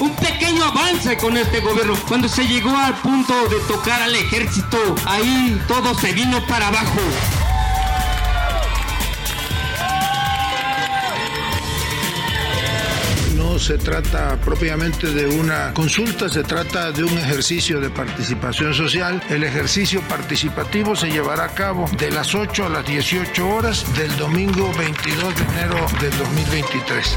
Un pequeño avance con este gobierno. Cuando se llegó al punto de tocar al ejército, ahí todo se vino para abajo. No se trata propiamente de una consulta, se trata de un ejercicio de participación social. El ejercicio participativo se llevará a cabo de las 8 a las 18 horas del domingo 22 de enero del 2023.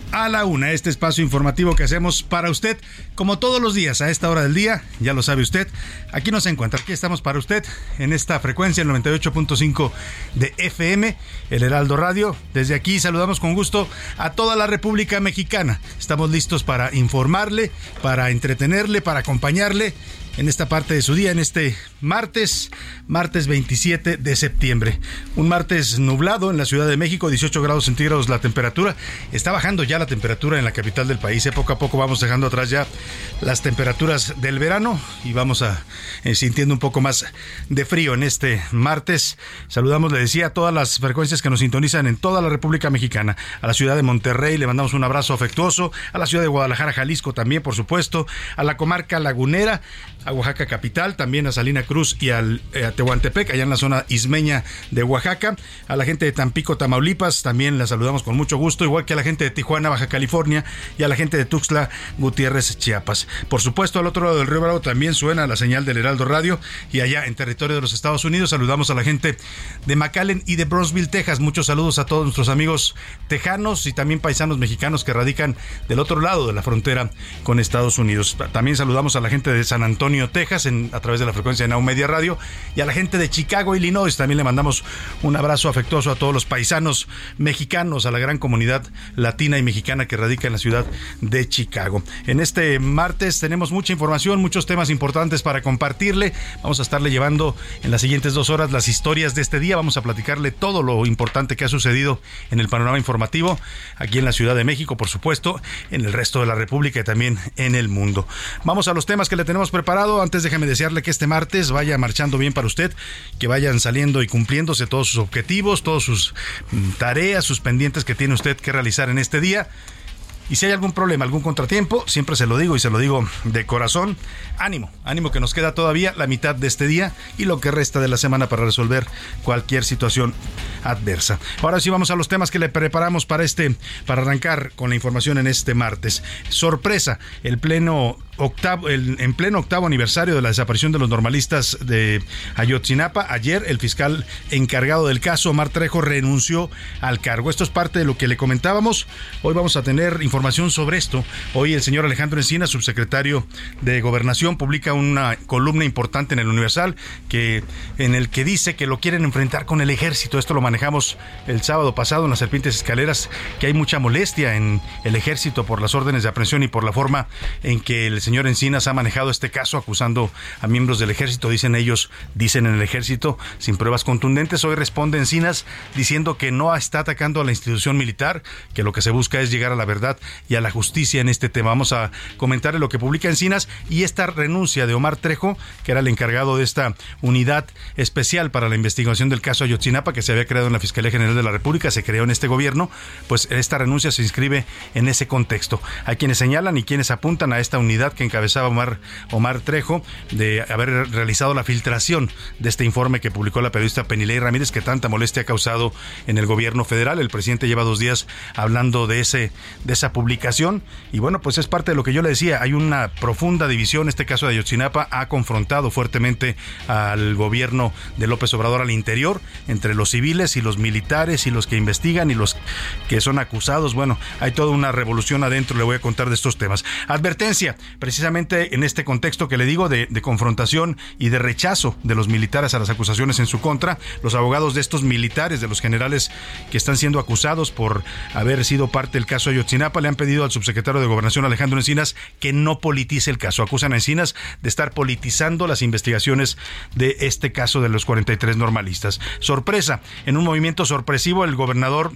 a la una, este espacio informativo que hacemos para usted, como todos los días, a esta hora del día, ya lo sabe usted, aquí nos encuentra, aquí estamos para usted, en esta frecuencia, el 98.5 de FM, el Heraldo Radio. Desde aquí saludamos con gusto a toda la República Mexicana. Estamos listos para informarle, para entretenerle, para acompañarle en esta parte de su día, en este martes, martes 27 de septiembre. Un martes nublado en la Ciudad de México, 18 grados centígrados la temperatura. Está bajando ya la temperatura en la capital del país. ¿eh? Poco a poco vamos dejando atrás ya las temperaturas del verano y vamos a eh, sintiendo un poco más de frío en este martes. Saludamos, le decía, a todas las frecuencias que nos sintonizan en toda la República Mexicana. A la ciudad de Monterrey le mandamos un abrazo afectuoso. A la ciudad de Guadalajara, Jalisco también, por supuesto. A la comarca lagunera a Oaxaca capital, también a Salina Cruz y eh, a Tehuantepec, allá en la zona ismeña de Oaxaca, a la gente de Tampico, Tamaulipas, también la saludamos con mucho gusto, igual que a la gente de Tijuana, Baja California, y a la gente de Tuxtla, Gutiérrez, Chiapas. Por supuesto, al otro lado del río Bravo también suena la señal del Heraldo Radio, y allá en territorio de los Estados Unidos saludamos a la gente de McAllen y de Brownsville, Texas. Muchos saludos a todos nuestros amigos tejanos y también paisanos mexicanos que radican del otro lado de la frontera con Estados Unidos. También saludamos a la gente de San Antonio, Texas, en, a través de la frecuencia de Now Media Radio, y a la gente de Chicago, Illinois. También le mandamos un abrazo afectuoso a todos los paisanos mexicanos, a la gran comunidad latina y mexicana que radica en la ciudad de Chicago. En este martes tenemos mucha información, muchos temas importantes para compartirle. Vamos a estarle llevando en las siguientes dos horas las historias de este día. Vamos a platicarle todo lo importante que ha sucedido en el panorama informativo aquí en la Ciudad de México, por supuesto, en el resto de la República y también en el mundo. Vamos a los temas que le tenemos preparados. Antes déjeme desearle que este martes vaya marchando bien para usted, que vayan saliendo y cumpliéndose todos sus objetivos, todas sus mm, tareas, sus pendientes que tiene usted que realizar en este día. Y si hay algún problema, algún contratiempo, siempre se lo digo y se lo digo de corazón, ánimo, ánimo que nos queda todavía la mitad de este día y lo que resta de la semana para resolver cualquier situación adversa. Ahora sí vamos a los temas que le preparamos para este para arrancar con la información en este martes. Sorpresa, el pleno en pleno octavo aniversario de la desaparición de los normalistas de Ayotzinapa, ayer el fiscal encargado del caso, Omar Trejo, renunció al cargo. Esto es parte de lo que le comentábamos. Hoy vamos a tener información sobre esto. Hoy el señor Alejandro Encina, subsecretario de Gobernación, publica una columna importante en el Universal que, en el que dice que lo quieren enfrentar con el ejército. Esto lo manejamos el sábado pasado en las Serpientes Escaleras, que hay mucha molestia en el ejército por las órdenes de aprehensión y por la forma en que el señor Encinas ha manejado este caso acusando a miembros del ejército, dicen ellos, dicen en el ejército, sin pruebas contundentes. Hoy responde Encinas diciendo que no está atacando a la institución militar, que lo que se busca es llegar a la verdad y a la justicia en este tema. Vamos a comentar lo que publica Encinas y esta renuncia de Omar Trejo, que era el encargado de esta unidad especial para la investigación del caso Ayotzinapa, que se había creado en la Fiscalía General de la República, se creó en este gobierno, pues esta renuncia se inscribe en ese contexto. Hay quienes señalan y quienes apuntan a esta unidad que encabezaba Omar, Omar Trejo de haber realizado la filtración de este informe que publicó la periodista Penilei Ramírez que tanta molestia ha causado en el gobierno federal. El presidente lleva dos días hablando de ese de esa publicación y bueno, pues es parte de lo que yo le decía, hay una profunda división, este caso de Ayotzinapa ha confrontado fuertemente al gobierno de López Obrador al interior entre los civiles y los militares y los que investigan y los que son acusados. Bueno, hay toda una revolución adentro, le voy a contar de estos temas. Advertencia, precisamente en este contexto que le digo de, confrontación y de rechazo de los militares a las acusaciones en su contra, los abogados de estos militares, de los generales que están siendo acusados por haber sido parte del caso Ayotzinapa, le han pedido al subsecretario de Gobernación Alejandro Encinas que no politice el caso. Acusan a Encinas de estar politizando las investigaciones de este caso de los 43 normalistas. Sorpresa, en un movimiento sorpresivo, el gobernador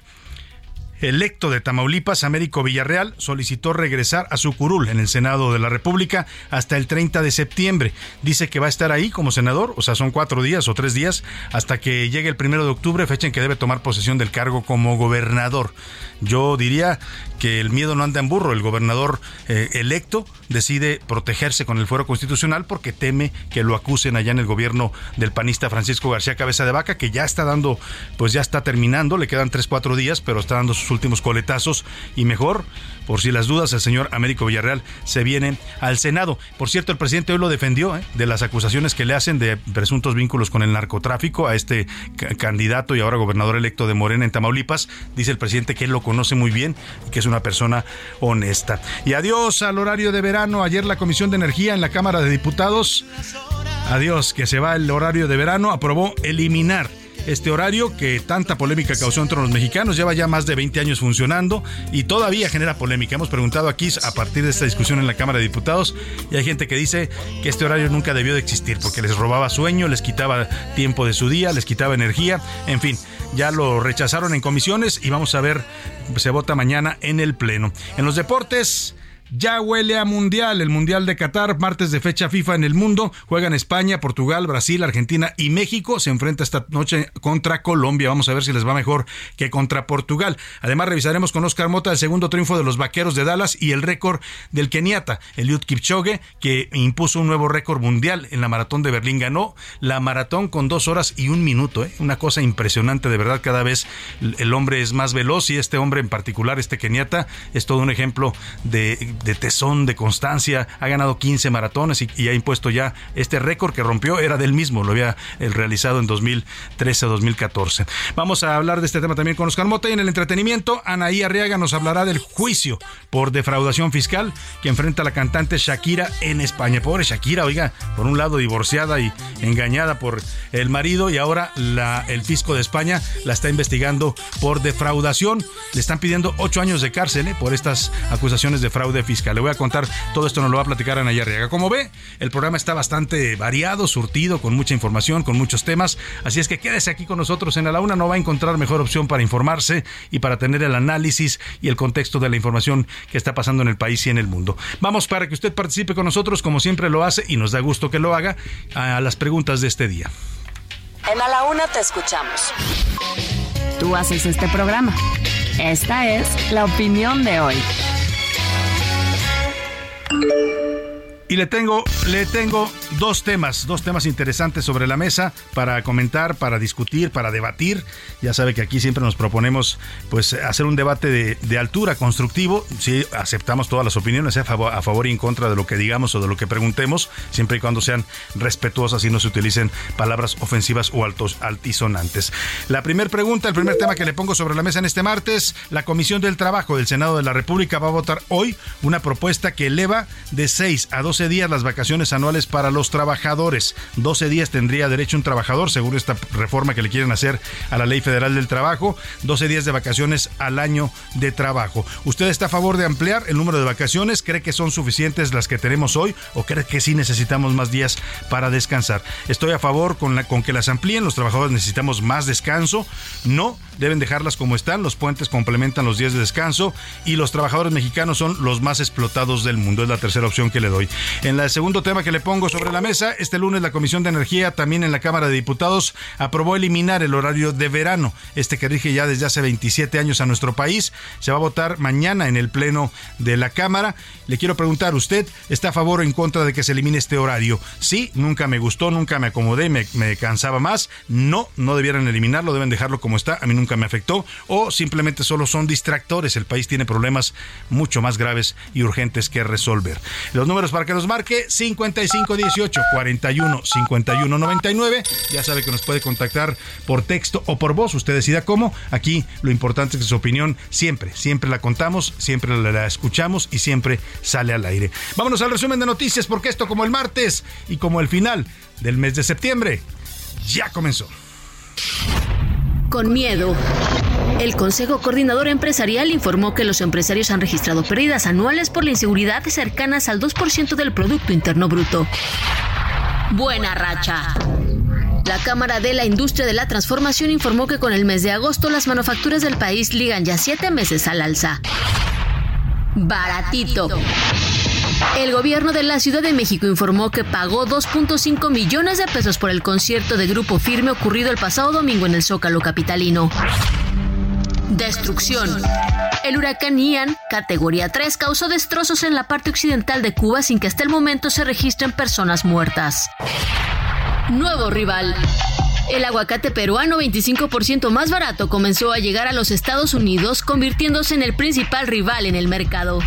electo de Tamaulipas, Américo Villarreal, solicitó regresar a su curul en el Senado de la República hasta el 30 de septiembre. Dice que va a estar ahí como senador, o sea, son cuatro días o tres días, hasta que llegue el primero de octubre, fecha en que debe tomar posesión del cargo como gobernador. Yo diría que el miedo no anda en burro. El gobernador eh, electo decide protegerse con el fuero constitucional porque teme que lo acusen allá en el gobierno del panista Francisco García Cabeza de Vaca, que ya está dando, pues ya está terminando, le quedan tres, cuatro días, pero está dando sus últimos coletazos y mejor, por si las dudas, el señor Américo Villarreal se viene al Senado. Por cierto, el presidente hoy lo defendió ¿eh? de las acusaciones que le hacen de presuntos vínculos con el narcotráfico a este candidato y ahora gobernador electo de Morena en Tamaulipas. Dice el presidente que él lo conoce muy bien y que es una persona honesta. Y adiós al horario de verano. Ayer la Comisión de Energía en la Cámara de Diputados. Adiós, que se va el horario de verano. Aprobó eliminar este horario que tanta polémica causó entre los mexicanos. Lleva ya más de 20 años funcionando y todavía genera polémica. Hemos preguntado aquí a partir de esta discusión en la Cámara de Diputados y hay gente que dice que este horario nunca debió de existir porque les robaba sueño, les quitaba tiempo de su día, les quitaba energía, en fin. Ya lo rechazaron en comisiones y vamos a ver, se vota mañana en el Pleno. En los deportes, ya huele a Mundial, el Mundial de Qatar, martes de fecha FIFA en el mundo. Juegan España, Portugal, Brasil, Argentina y México. Se enfrenta esta noche contra Colombia. Vamos a ver si les va mejor que contra Portugal. Además, revisaremos con Oscar Mota el segundo triunfo de los vaqueros de Dallas y el récord del Keniata, Eliud Kipchoge, que impuso un nuevo récord mundial en la maratón de Berlín. Ganó la maratón con dos horas y un minuto. ¿eh? Una cosa impresionante, de verdad. Cada vez el hombre es más veloz y este hombre en particular, este Keniata, es todo un ejemplo de de tesón, de constancia, ha ganado 15 maratones y, ha impuesto ya este récord que rompió, era del mismo, lo había el realizado en 2013-2014. Vamos a hablar de este tema también con Oscar Mota y en el entretenimiento, Anaí Arriaga nos hablará del juicio por defraudación fiscal que enfrenta la cantante Shakira en España. Pobre Shakira, oiga, por un lado divorciada y engañada por el marido y ahora la, el fisco de España la está investigando por defraudación. Le están pidiendo ocho años de cárcel ¿eh? por estas acusaciones de fraude fiscal. Le voy a contar todo esto, nos lo va a platicar Ana Arriaga. Como ve, el programa está bastante variado, surtido, con mucha información, con muchos temas. Así es que quédese aquí con nosotros en la una, no va a encontrar mejor opción para informarse y para tener el análisis y el contexto de la información que está pasando en el país y en el mundo. Vamos para que usted participe con nosotros, como siempre lo hace, y nos da gusto que lo haga, a las preguntas de este día. En A la Una te escuchamos. Tú haces este programa. Esta es la opinión de hoy. thank you Y le tengo, le tengo dos temas, dos temas interesantes sobre la mesa para comentar, para discutir, para debatir. Ya sabe que aquí siempre nos proponemos pues hacer un debate de, altura, constructivo. Si aceptamos todas las opiniones a favor, a favor, y en contra de lo que digamos o de lo que preguntemos, siempre y cuando sean respetuosas y no se utilicen palabras ofensivas o altos, altisonantes. La primera pregunta, el primer tema que le pongo sobre la mesa en este martes, la Comisión del Trabajo del Senado de la República va a votar hoy una propuesta que eleva de 6 a 12 días las vacaciones anuales para los trabajadores. 12 días tendría derecho un trabajador, según esta reforma que le quieren hacer a la Ley Federal del Trabajo. 12 días de vacaciones al año de trabajo. ¿Usted está a favor de ampliar el número de vacaciones? ¿Cree que son suficientes las que tenemos hoy o cree que sí necesitamos más días para descansar? Estoy a favor con, la, con que las amplíen. Los trabajadores necesitamos más descanso. No deben dejarlas como están. Los puentes complementan los días de descanso y los trabajadores mexicanos son los más explotados del mundo. Es la tercera opción que le doy. En el segundo tema que le pongo sobre la mesa, este lunes la Comisión de Energía también en la Cámara de Diputados aprobó eliminar el horario de verano, este que rige ya desde hace 27 años a nuestro país. Se va a votar mañana en el Pleno de la Cámara. Le quiero preguntar, ¿usted está a favor o en contra de que se elimine este horario? Sí, nunca me gustó, nunca me acomodé, me, me cansaba más. No, no debieran eliminarlo, deben dejarlo como está. A mí nunca me afectó. O simplemente solo son distractores. El país tiene problemas mucho más graves y urgentes que resolver. Los números para que nos marque 5518 41 51 99. Ya sabe que nos puede contactar por texto o por voz. Usted decida cómo. Aquí lo importante es que su opinión siempre, siempre la contamos, siempre la escuchamos y siempre sale al aire. Vámonos al resumen de noticias porque esto como el martes y como el final del mes de septiembre ya comenzó con miedo. El Consejo Coordinador Empresarial informó que los empresarios han registrado pérdidas anuales por la inseguridad cercanas al 2% del Producto Interno Bruto. Buena racha. La Cámara de la Industria de la Transformación informó que con el mes de agosto las manufacturas del país ligan ya siete meses al alza. Baratito. El gobierno de la Ciudad de México informó que pagó 2.5 millones de pesos por el concierto de Grupo Firme ocurrido el pasado domingo en el Zócalo capitalino. Destrucción. El huracán Ian, categoría 3, causó destrozos en la parte occidental de Cuba sin que hasta el momento se registren personas muertas. Nuevo rival. El aguacate peruano 25% más barato comenzó a llegar a los Estados Unidos, convirtiéndose en el principal rival en el mercado.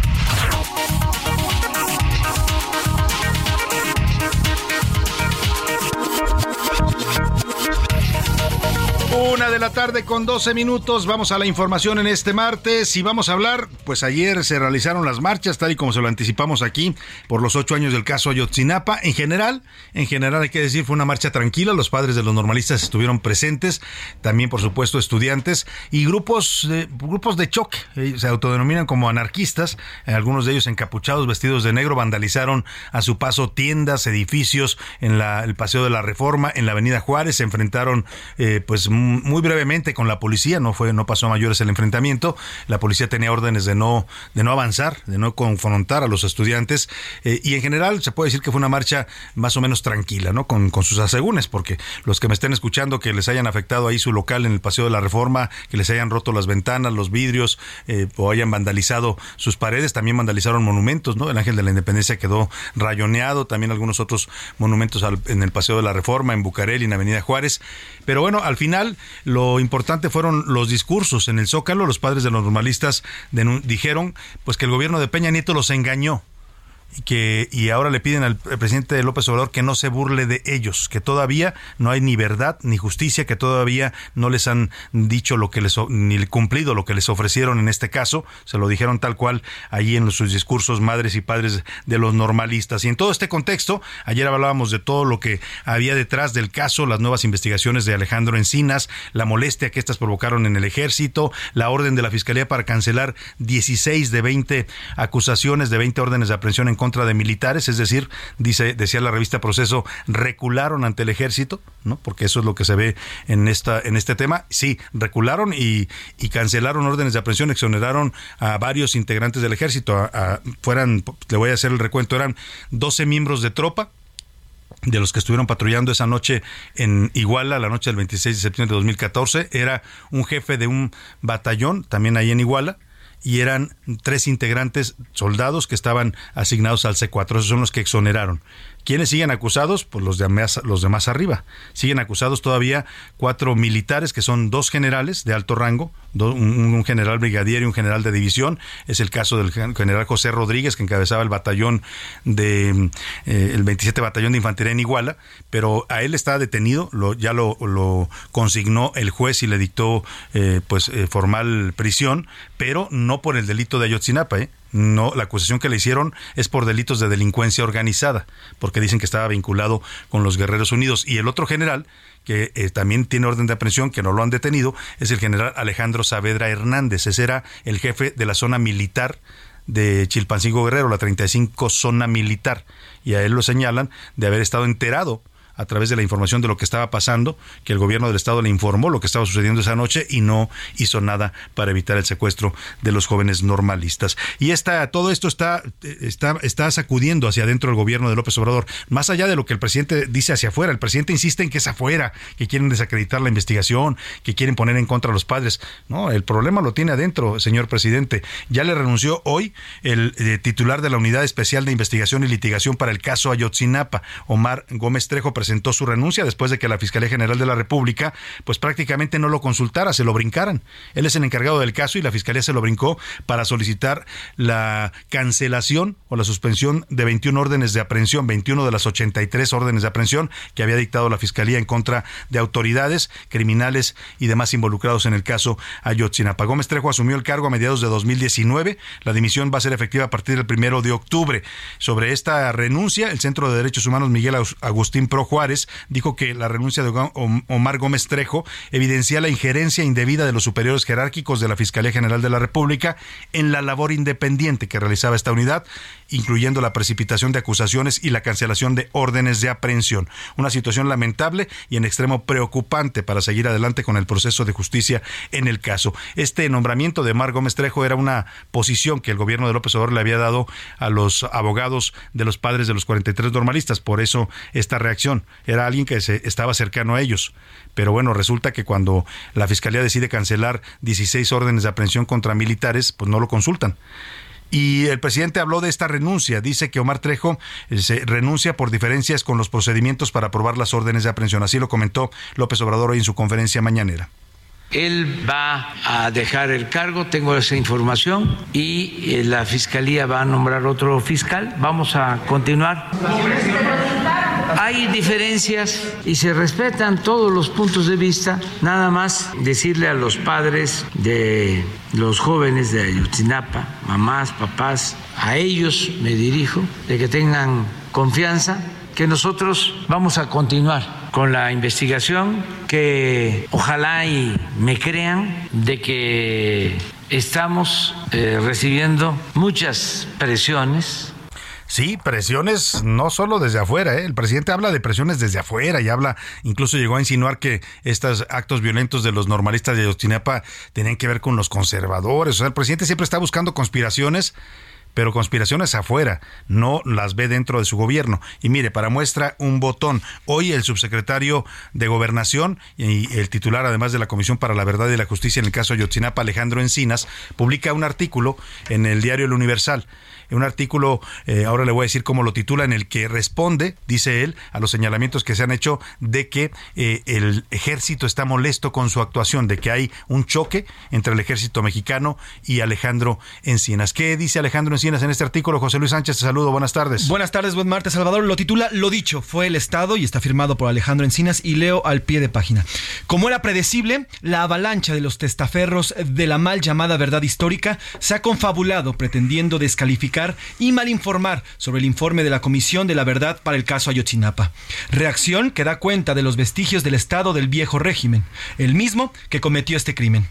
De la tarde con 12 minutos. Vamos a la información en este martes y vamos a hablar. Pues ayer se realizaron las marchas, tal y como se lo anticipamos aquí, por los ocho años del caso Ayotzinapa. En general, en general hay que decir, fue una marcha tranquila. Los padres de los normalistas estuvieron presentes, también, por supuesto, estudiantes y grupos, de, grupos de choque. Eh, se autodenominan como anarquistas. Algunos de ellos encapuchados, vestidos de negro, vandalizaron a su paso tiendas, edificios en la, el Paseo de la Reforma, en la Avenida Juárez. Se enfrentaron, eh, pues, muy brevemente con la policía, no fue, no pasó a mayores el enfrentamiento. La policía tenía órdenes de no, de no avanzar, de no confrontar a los estudiantes. Eh, y en general se puede decir que fue una marcha más o menos tranquila, ¿no? Con, con sus asegúnes, porque los que me estén escuchando que les hayan afectado ahí su local en el Paseo de la Reforma, que les hayan roto las ventanas, los vidrios, eh, o hayan vandalizado sus paredes, también vandalizaron monumentos, ¿no? El Ángel de la Independencia quedó rayoneado, también algunos otros monumentos en el Paseo de la Reforma, en Bucareli, en Avenida Juárez. Pero bueno, al final lo importante fueron los discursos en el Zócalo. Los padres de los normalistas dijeron pues que el gobierno de Peña Nieto los engañó que y ahora le piden al presidente López Obrador que no se burle de ellos, que todavía no hay ni verdad ni justicia, que todavía no les han dicho lo que les ni cumplido lo que les ofrecieron en este caso, se lo dijeron tal cual allí en sus discursos madres y padres de los normalistas. Y en todo este contexto, ayer hablábamos de todo lo que había detrás del caso, las nuevas investigaciones de Alejandro Encinas, la molestia que estas provocaron en el ejército, la orden de la Fiscalía para cancelar 16 de 20 acusaciones de 20 órdenes de aprehensión en contra de militares, es decir, dice, decía la revista Proceso, recularon ante el ejército, ¿no? Porque eso es lo que se ve en esta, en este tema. Sí, recularon y, cancelaron órdenes de aprehensión, exoneraron a varios integrantes del ejército. fueran, le voy a hacer el recuento, eran 12 miembros de tropa, de los que estuvieron patrullando esa noche en Iguala, la noche del 26 de septiembre de 2014, era un jefe de un batallón, también ahí en Iguala, y eran tres integrantes soldados que estaban asignados al C4. Esos son los que exoneraron. ¿Quiénes siguen acusados? Pues los de, más, los de más arriba. Siguen acusados todavía cuatro militares, que son dos generales de alto rango, un, general brigadier y un general de división. Es el caso del general José Rodríguez, que encabezaba el batallón de eh, el 27 Batallón de Infantería en Iguala, pero a él está detenido, lo, ya lo, lo consignó el juez y le dictó eh, pues eh, formal prisión, pero no por el delito de Ayotzinapa, ¿eh? No la acusación que le hicieron es por delitos de delincuencia organizada, porque dicen que estaba vinculado con los Guerreros Unidos. Y el otro general, que eh, también tiene orden de aprehensión, que no lo han detenido, es el general Alejandro Saavedra Hernández. Ese era el jefe de la zona militar de Chilpancingo Guerrero, la 35 zona militar. Y a él lo señalan de haber estado enterado a través de la información de lo que estaba pasando, que el gobierno del estado le informó lo que estaba sucediendo esa noche y no hizo nada para evitar el secuestro de los jóvenes normalistas. Y esta, todo esto está, está, está sacudiendo hacia adentro el gobierno de López Obrador, más allá de lo que el presidente dice hacia afuera. El presidente insiste en que es afuera, que quieren desacreditar la investigación, que quieren poner en contra a los padres. No, el problema lo tiene adentro, señor presidente. Ya le renunció hoy el eh, titular de la Unidad Especial de Investigación y Litigación para el caso Ayotzinapa, Omar Gómez Trejo, presentó su renuncia después de que la Fiscalía General de la República pues prácticamente no lo consultara, se lo brincaran. Él es el encargado del caso y la Fiscalía se lo brincó para solicitar la cancelación o la suspensión de 21 órdenes de aprehensión, 21 de las 83 órdenes de aprehensión que había dictado la Fiscalía en contra de autoridades, criminales y demás involucrados en el caso Ayotzinapa. Gómez Trejo asumió el cargo a mediados de 2019. La dimisión va a ser efectiva a partir del primero de octubre. Sobre esta renuncia, el Centro de Derechos Humanos Miguel Agustín Projo Juárez dijo que la renuncia de Omar Gómez Trejo evidencia la injerencia indebida de los superiores jerárquicos de la Fiscalía General de la República en la labor independiente que realizaba esta unidad, incluyendo la precipitación de acusaciones y la cancelación de órdenes de aprehensión. Una situación lamentable y en extremo preocupante para seguir adelante con el proceso de justicia en el caso. Este nombramiento de Omar Gómez Trejo era una posición que el gobierno de López Obrador le había dado a los abogados de los padres de los 43 normalistas. Por eso esta reacción era alguien que se, estaba cercano a ellos. Pero bueno, resulta que cuando la Fiscalía decide cancelar 16 órdenes de aprehensión contra militares, pues no lo consultan. Y el presidente habló de esta renuncia. Dice que Omar Trejo eh, se renuncia por diferencias con los procedimientos para aprobar las órdenes de aprehensión. Así lo comentó López Obrador hoy en su conferencia mañanera. Él va a dejar el cargo, tengo esa información, y eh, la Fiscalía va a nombrar otro fiscal. Vamos a continuar. Hay diferencias y se respetan todos los puntos de vista. Nada más decirle a los padres de los jóvenes de Ayotzinapa, mamás, papás, a ellos me dirijo, de que tengan confianza, que nosotros vamos a continuar con la investigación, que ojalá y me crean de que estamos eh, recibiendo muchas presiones Sí, presiones no solo desde afuera, ¿eh? el presidente habla de presiones desde afuera y habla, incluso llegó a insinuar que estos actos violentos de los normalistas de Ayotzinapa tenían que ver con los conservadores, o sea, el presidente siempre está buscando conspiraciones pero conspiraciones afuera, no las ve dentro de su gobierno. Y mire, para muestra un botón, hoy el subsecretario de Gobernación y el titular además de la Comisión para la Verdad y la Justicia en el caso Ayotzinapa, Alejandro Encinas, publica un artículo en el diario El Universal un artículo, eh, ahora le voy a decir cómo lo titula, en el que responde, dice él, a los señalamientos que se han hecho de que eh, el ejército está molesto con su actuación, de que hay un choque entre el ejército mexicano y Alejandro Encinas. ¿Qué dice Alejandro Encinas en este artículo? José Luis Sánchez, te saludo, buenas tardes. Buenas tardes, buen martes, Salvador. Lo titula Lo dicho, fue el Estado y está firmado por Alejandro Encinas y leo al pie de página. Como era predecible, la avalancha de los testaferros de la mal llamada verdad histórica se ha confabulado pretendiendo descalificar y malinformar sobre el informe de la Comisión de la Verdad para el caso Ayotzinapa. Reacción que da cuenta de los vestigios del Estado del viejo régimen, el mismo que cometió este crimen.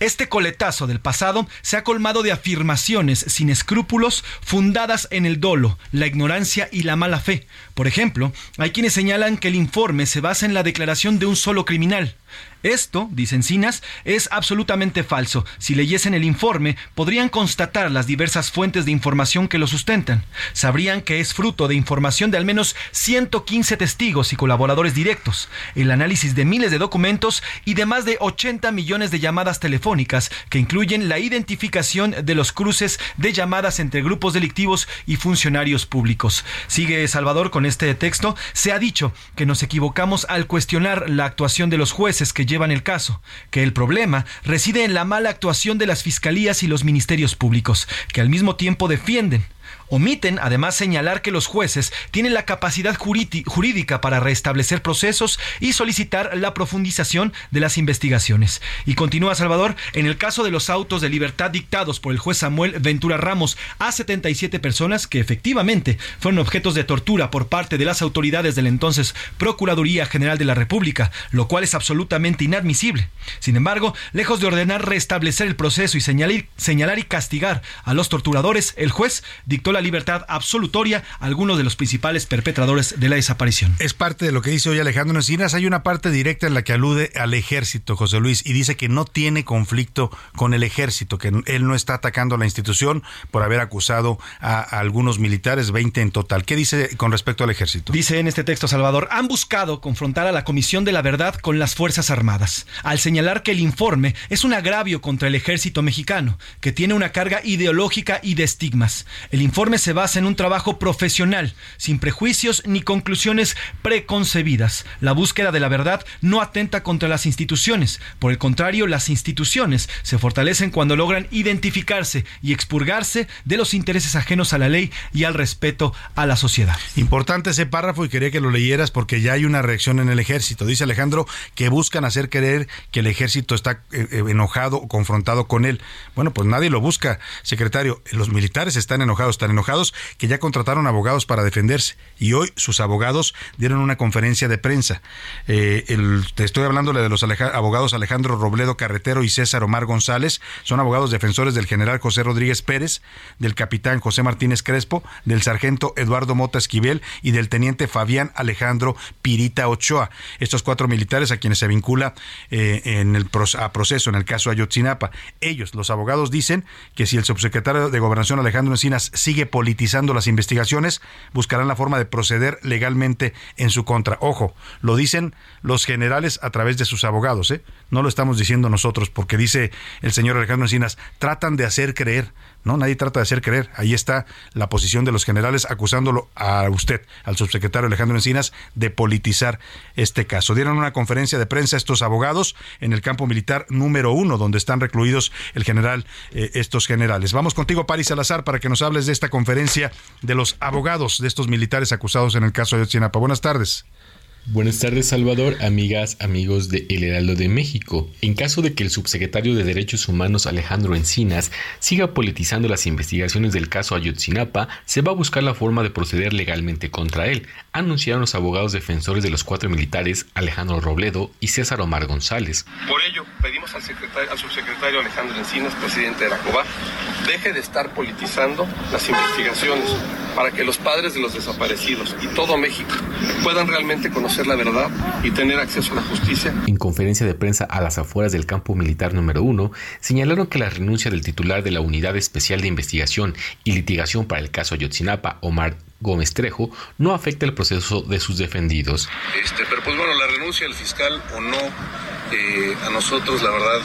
Este coletazo del pasado se ha colmado de afirmaciones sin escrúpulos fundadas en el dolo, la ignorancia y la mala fe. Por ejemplo, hay quienes señalan que el informe se basa en la declaración de un solo criminal. Esto, dicen Cinas, es absolutamente falso. Si leyesen el informe, podrían constatar las diversas fuentes de información que lo sustentan. Sabrían que es fruto de información de al menos 115 testigos y colaboradores directos, el análisis de miles de documentos y de más de 80 millones de llamadas telefónicas que incluyen la identificación de los cruces de llamadas entre grupos delictivos y funcionarios públicos. Sigue Salvador con este texto. Se ha dicho que nos equivocamos al cuestionar la actuación de los jueces que llevan el caso, que el problema reside en la mala actuación de las fiscalías y los ministerios públicos, que al mismo tiempo defienden Omiten además señalar que los jueces tienen la capacidad jurídica para restablecer procesos y solicitar la profundización de las investigaciones. Y continúa Salvador, en el caso de los autos de libertad dictados por el juez Samuel Ventura Ramos a 77 personas que efectivamente fueron objetos de tortura por parte de las autoridades de la entonces Procuraduría General de la República, lo cual es absolutamente inadmisible. Sin embargo, lejos de ordenar restablecer el proceso y señalar, y castigar a los torturadores, el juez dictó la libertad absolutoria a algunos de los principales perpetradores de la desaparición. Es parte de lo que dice hoy Alejandro Encinas. Hay una parte directa en la que alude al ejército, José Luis, y dice que no tiene conflicto con el ejército, que él no está atacando a la institución por haber acusado a, algunos militares, 20 en total. ¿Qué dice con respecto al ejército? Dice en este texto, Salvador, han buscado confrontar a la Comisión de la Verdad con las Fuerzas Armadas, al señalar que el informe es un agravio contra el ejército mexicano, que tiene una carga ideológica y de estigmas. El informe se basa en un trabajo profesional, sin prejuicios ni conclusiones preconcebidas. La búsqueda de la verdad no atenta contra las instituciones. Por el contrario, las instituciones se fortalecen cuando logran identificarse y expurgarse de los intereses ajenos a la ley y al respeto a la sociedad. Importante ese párrafo y quería que lo leyeras porque ya hay una reacción en el ejército. Dice Alejandro que buscan hacer creer que el ejército está eh, eh, enojado o confrontado con él. Bueno, pues nadie lo busca, secretario. Los militares están enojados, enojados que ya contrataron abogados para defenderse y hoy sus abogados dieron una conferencia de prensa. Eh, te estoy hablando de los abogados Alejandro Robledo Carretero y César Omar González, son abogados defensores del general José Rodríguez Pérez, del capitán José Martínez Crespo, del sargento Eduardo Mota Esquivel y del teniente Fabián Alejandro Pirita Ochoa. Estos cuatro militares a quienes se vincula eh, en el proceso en el caso Ayotzinapa. Ellos, los abogados, dicen que si el subsecretario de Gobernación Alejandro Encinas sigue politizando las investigaciones, buscarán la forma de proceder legalmente en su contra. Ojo, lo dicen los generales a través de sus abogados, ¿eh? no lo estamos diciendo nosotros, porque dice el señor Alejandro Encinas, tratan de hacer creer ¿no? Nadie trata de hacer creer. Ahí está la posición de los generales acusándolo a usted, al subsecretario Alejandro Encinas, de politizar este caso. Dieron una conferencia de prensa estos abogados en el campo militar número uno, donde están recluidos el general, eh, estos generales. Vamos contigo, Paris Salazar, para que nos hables de esta conferencia de los abogados de estos militares acusados en el caso de Otsinapa. Buenas tardes. Buenas tardes Salvador, amigas, amigos de El Heraldo de México. En caso de que el subsecretario de Derechos Humanos Alejandro Encinas siga politizando las investigaciones del caso Ayotzinapa, se va a buscar la forma de proceder legalmente contra él, anunciaron los abogados defensores de los cuatro militares Alejandro Robledo y César Omar González. Por ello, pedimos al, subsecretario Alejandro Encinas, presidente de la deje de estar politizando las investigaciones para que los padres de los desaparecidos y todo México puedan realmente conocer la verdad y tener acceso a la justicia. En conferencia de prensa a las afueras del campo militar número uno, señalaron que la renuncia del titular de la Unidad Especial de Investigación y Litigación para el caso Ayotzinapa, Omar Gómez Trejo, no afecta el proceso de sus defendidos. Este, pero pues bueno, la renuncia del fiscal o no, eh, a nosotros la verdad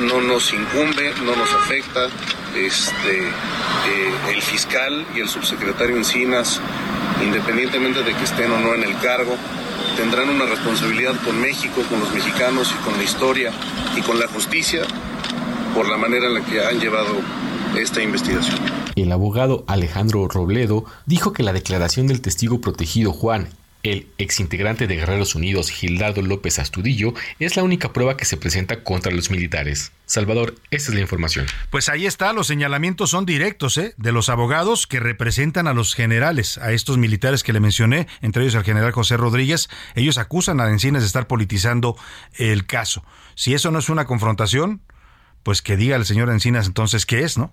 no nos incumbe, no nos afecta. Este, eh, el fiscal y el subsecretario Encinas, independientemente de que estén o no en el cargo, tendrán una responsabilidad con México, con los mexicanos y con la historia y con la justicia por la manera en la que han llevado esta investigación. El abogado Alejandro Robledo dijo que la declaración del testigo protegido Juan el exintegrante de Guerreros Unidos, Gildardo López Astudillo, es la única prueba que se presenta contra los militares. Salvador, esta es la información. Pues ahí está, los señalamientos son directos, ¿eh? De los abogados que representan a los generales, a estos militares que le mencioné, entre ellos al general José Rodríguez. Ellos acusan a Encinas de estar politizando el caso. Si eso no es una confrontación, pues que diga el señor Encinas entonces qué es, ¿no?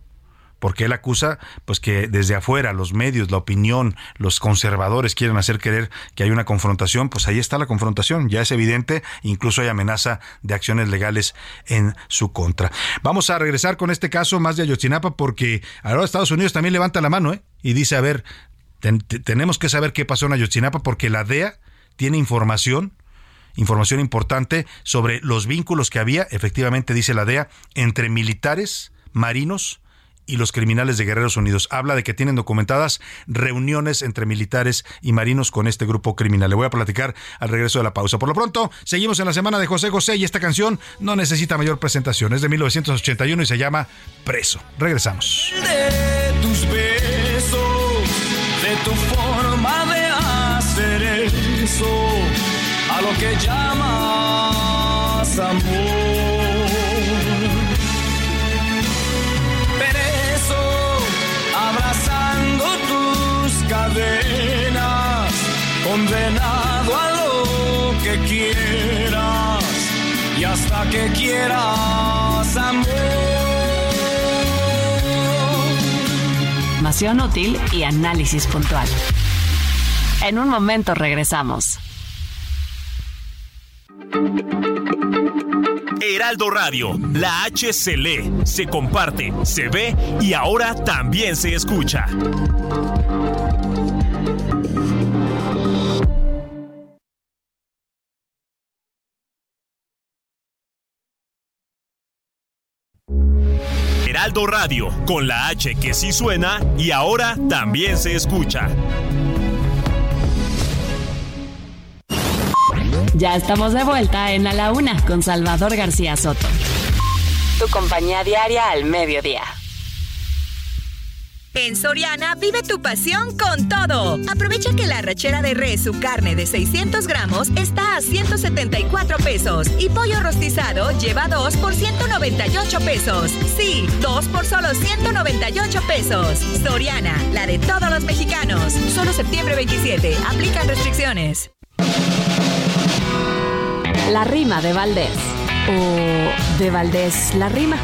Porque él acusa pues que desde afuera los medios, la opinión, los conservadores quieren hacer creer que hay una confrontación, pues ahí está la confrontación, ya es evidente, incluso hay amenaza de acciones legales en su contra. Vamos a regresar con este caso más de Ayotzinapa porque ahora Estados Unidos también levanta la mano ¿eh? y dice, a ver, tenemos que saber qué pasó en Ayotzinapa porque la DEA tiene información información importante sobre los vínculos que había, efectivamente dice la DEA, entre militares, marinos, y los criminales de Guerreros Unidos. Habla de que tienen documentadas reuniones entre militares y marinos con este grupo criminal. Le voy a platicar al regreso de la pausa. Por lo pronto, seguimos en la semana de José José y esta canción no necesita mayor presentación. Es de 1981 y se llama Preso. Regresamos. De tus besos, de tu forma de hacer eso, a lo que llamas amor. Cadenas, condenado a lo que quieras y hasta que quieras amor. Información útil y análisis puntual. En un momento regresamos. Heraldo Radio, la H se lee, se comparte, se ve y ahora también se escucha. Heraldo Radio, con la H que sí suena y ahora también se escucha. Ya estamos de vuelta en A la Una con Salvador García Soto. Tu compañía diaria al mediodía. En Soriana vive tu pasión con todo. Aprovecha que la rachera de res, su carne de 600 gramos, está a 174 pesos. Y pollo rostizado lleva 2 por 198 pesos. Sí, 2 por solo 198 pesos. Soriana, la de todos los mexicanos. Solo septiembre 27. Aplican restricciones. La rima de Valdés. O de Valdés la rima.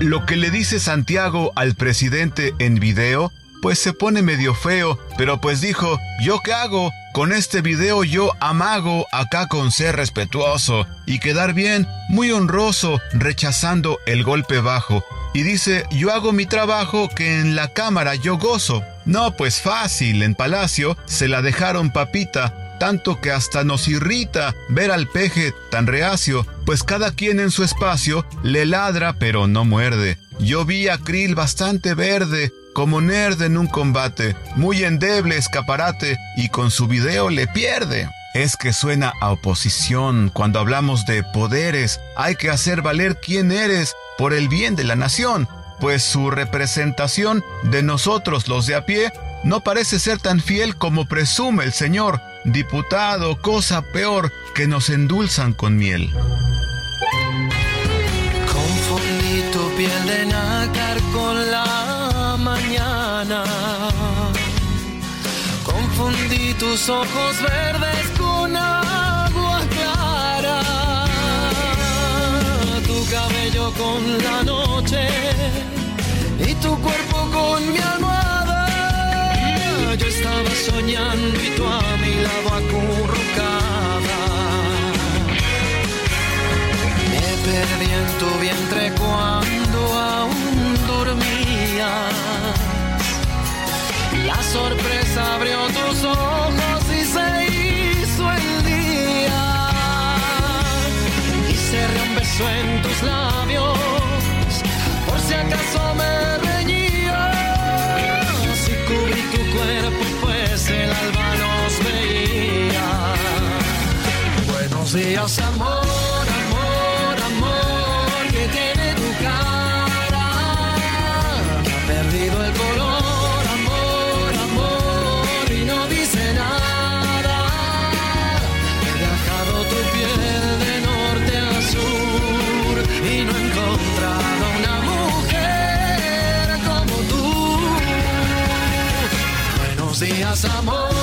Lo que le dice Santiago al presidente en video, pues se pone medio feo, pero pues dijo, ¿yo qué hago? Con este video yo amago acá con ser respetuoso y quedar bien, muy honroso, rechazando el golpe bajo. Y dice, yo hago mi trabajo que en la cámara yo gozo. No, pues fácil, en Palacio se la dejaron papita, tanto que hasta nos irrita ver al peje tan reacio, pues cada quien en su espacio le ladra pero no muerde. Yo vi a Krill bastante verde, como nerd en un combate, muy endeble escaparate, y con su video le pierde. Es que suena a oposición cuando hablamos de poderes, hay que hacer valer quién eres por el bien de la nación, pues su representación de nosotros los de a pie no parece ser tan fiel como presume el Señor, diputado, cosa peor que nos endulzan con miel. Confundí tu piel de nácar con la mañana. Confundí tus ojos verdes con agua clara. Tu cabello con la noche y tu cuerpo con mi almohada. Estaba soñando y tú a mi lado acurrucada. Me perdí en tu vientre cuando aún dormías. La sorpresa abrió tus ojos y se hizo el día. Y cerré un beso en tus labios, por si acaso me Amor, amor, amor, que tiene tu cara. Que ha perdido el color, amor, amor, y no dice nada. He viajado tu piel de norte a sur y no he encontrado una mujer como tú. Buenos días, amor.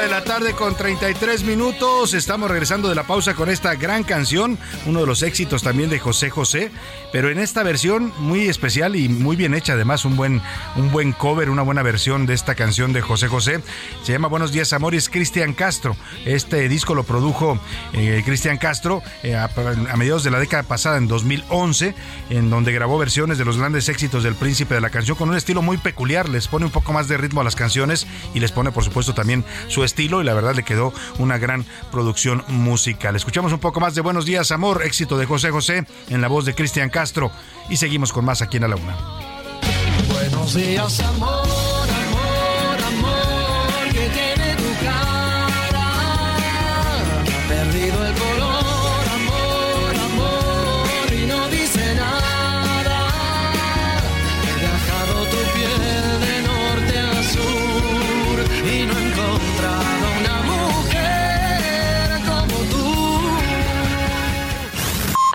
De la tarde con 33 minutos. Estamos regresando de la pausa con esta gran canción, uno de los éxitos también de José José, pero en esta versión muy especial y muy bien hecha, además un buen un buen cover, una buena versión de esta canción de José José. Se llama Buenos días amores Cristian Castro. Este disco lo produjo eh, Cristian Castro eh, a, a mediados de la década pasada en 2011, en donde grabó versiones de los grandes éxitos del Príncipe de la canción con un estilo muy peculiar, les pone un poco más de ritmo a las canciones y les pone por supuesto también su estilo y la verdad le quedó una gran producción musical. Escuchamos un poco más de Buenos Días, Amor, éxito de José José en la voz de Cristian Castro y seguimos con más aquí en a la una. Buenos días, amor,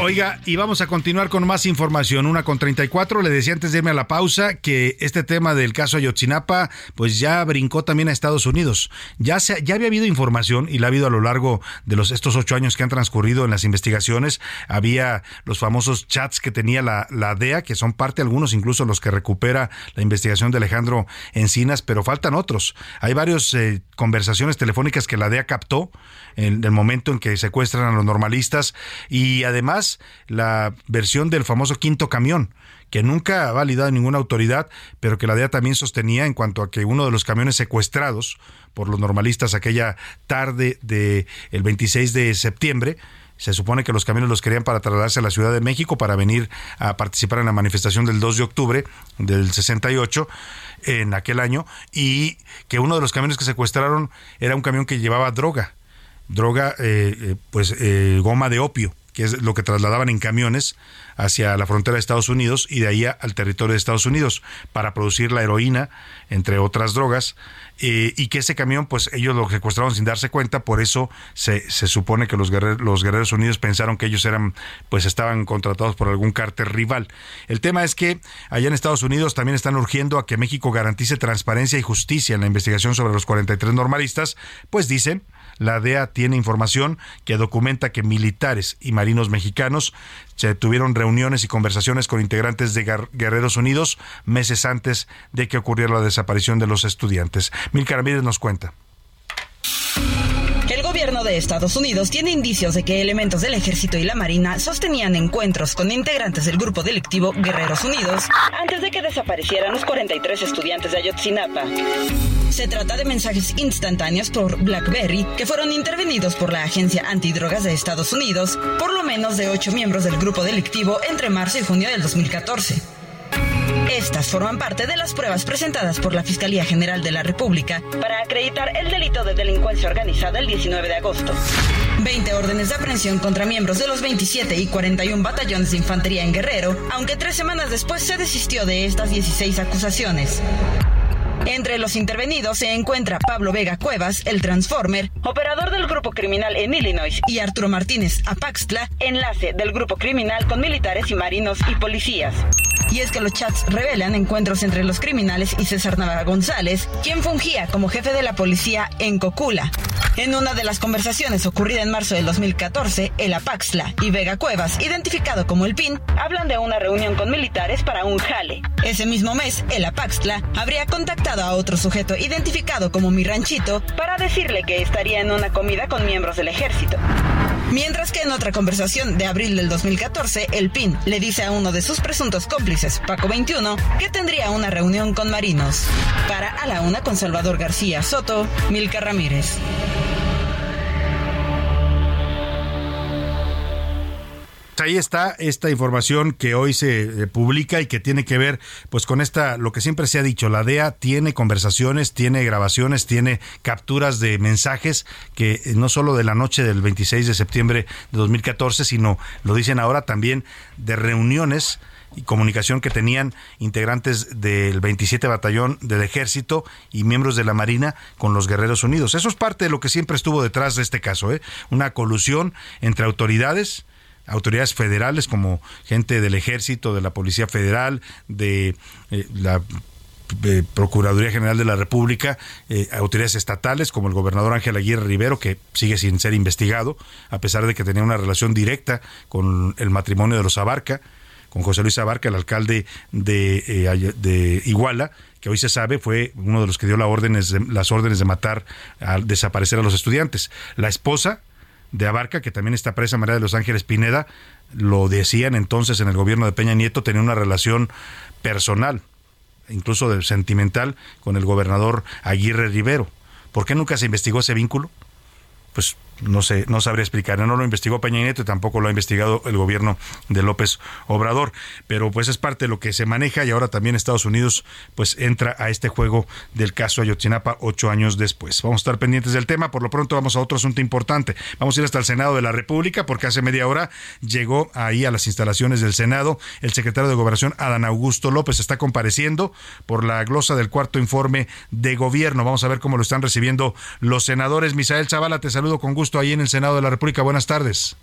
Oiga, y vamos a continuar con más información. Una con 34. Le decía antes de irme a la pausa que este tema del caso Ayotzinapa, pues ya brincó también a Estados Unidos. Ya, se, ya había habido información y la ha habido a lo largo de los, estos ocho años que han transcurrido en las investigaciones. Había los famosos chats que tenía la, la DEA, que son parte algunos, incluso los que recupera la investigación de Alejandro Encinas, pero faltan otros. Hay varias eh, conversaciones telefónicas que la DEA captó en el momento en que secuestran a los normalistas. Y además la versión del famoso quinto camión que nunca ha validado ninguna autoridad, pero que la DEA también sostenía en cuanto a que uno de los camiones secuestrados por los normalistas aquella tarde del el 26 de septiembre, se supone que los camiones los querían para trasladarse a la Ciudad de México para venir a participar en la manifestación del 2 de octubre del 68 en aquel año y que uno de los camiones que secuestraron era un camión que llevaba droga droga, eh, eh, pues eh, goma de opio, que es lo que trasladaban en camiones hacia la frontera de Estados Unidos y de ahí al territorio de Estados Unidos para producir la heroína, entre otras drogas, y que ese camión, pues ellos lo secuestraron sin darse cuenta, por eso se, se supone que los, guerreros, los guerreros unidos pensaron que ellos eran, pues estaban contratados por algún cártel rival. El tema es que allá en Estados Unidos también están urgiendo a que México garantice transparencia y justicia en la investigación sobre los 43 normalistas, pues dicen la DEA tiene información que documenta que militares y marinos mexicanos se tuvieron reuniones y conversaciones con integrantes de Guerreros Unidos meses antes de que ocurriera la desaparición de los estudiantes. Mil Ramírez nos cuenta. De Estados Unidos tiene indicios de que elementos del ejército y la marina sostenían encuentros con integrantes del grupo delictivo Guerreros Unidos antes de que desaparecieran los 43 estudiantes de Ayotzinapa. Se trata de mensajes instantáneos por BlackBerry que fueron intervenidos por la Agencia Antidrogas de Estados Unidos por lo menos de ocho miembros del grupo delictivo entre marzo y junio del 2014. Estas forman parte de las pruebas presentadas por la Fiscalía General de la República para acreditar el delito de delincuencia organizada el 19 de agosto. 20 órdenes de aprehensión contra miembros de los 27 y 41 batallones de infantería en Guerrero, aunque tres semanas después se desistió de estas 16 acusaciones. Entre los intervenidos se encuentra Pablo Vega Cuevas, el Transformer, operador del grupo criminal en Illinois, y Arturo Martínez Apaxtla, enlace del grupo criminal con militares y marinos y policías. Y es que los chats revelan encuentros entre los criminales y César Navarra González, quien fungía como jefe de la policía en Cocula. En una de las conversaciones ocurrida en marzo del 2014, el Apaxla y Vega Cuevas, identificado como el PIN, hablan de una reunión con militares para un jale. Ese mismo mes, el Apaxla habría contactado a otro sujeto identificado como mi ranchito para decirle que estaría en una comida con miembros del ejército. Mientras que en otra conversación de abril del 2014, el PIN le dice a uno de sus presuntos cómplices, Paco 21, que tendría una reunión con marinos. Para A la Una con Salvador García Soto, Milka Ramírez. Ahí está esta información que hoy se eh, publica y que tiene que ver pues con esta lo que siempre se ha dicho la DEA tiene conversaciones tiene grabaciones tiene capturas de mensajes que eh, no solo de la noche del 26 de septiembre de 2014 sino lo dicen ahora también de reuniones y comunicación que tenían integrantes del 27 Batallón del Ejército y miembros de la Marina con los Guerreros Unidos. Eso es parte de lo que siempre estuvo detrás de este caso, ¿eh? una colusión entre autoridades, autoridades federales como gente del ejército, de la Policía Federal, de eh, la eh, Procuraduría General de la República, eh, autoridades estatales como el gobernador Ángel Aguirre Rivero, que sigue sin ser investigado, a pesar de que tenía una relación directa con el matrimonio de los Abarca, con José Luis Abarca, el alcalde de, de Iguala, que hoy se sabe fue uno de los que dio órdenes las órdenes de matar, a desaparecer a los estudiantes. La esposa de Abarca, que también está presa, María de los Ángeles Pineda, lo decían entonces en el gobierno de Peña Nieto, tenía una relación personal incluso de sentimental, con el gobernador Aguirre Rivero. ¿Por qué nunca se investigó ese vínculo? Pues no sé, no sabría explicar. No lo investigó Peña Nieto y tampoco lo ha investigado el gobierno de López Obrador. Pero pues es parte de lo que se maneja y ahora también Estados Unidos pues entra a este juego del caso Ayotzinapa ocho años después. Vamos a estar pendientes del tema. Por lo pronto vamos a otro asunto importante. Vamos a ir hasta el Senado de la República porque hace media hora llegó ahí a las instalaciones del Senado el secretario de Gobernación Adán Augusto López. Está compareciendo por la glosa del cuarto informe de gobierno. Vamos a ver cómo lo están recibiendo los senadores. Misael Zavala, te saludo con gusto ahí en el Senado de la República. Buenas tardes.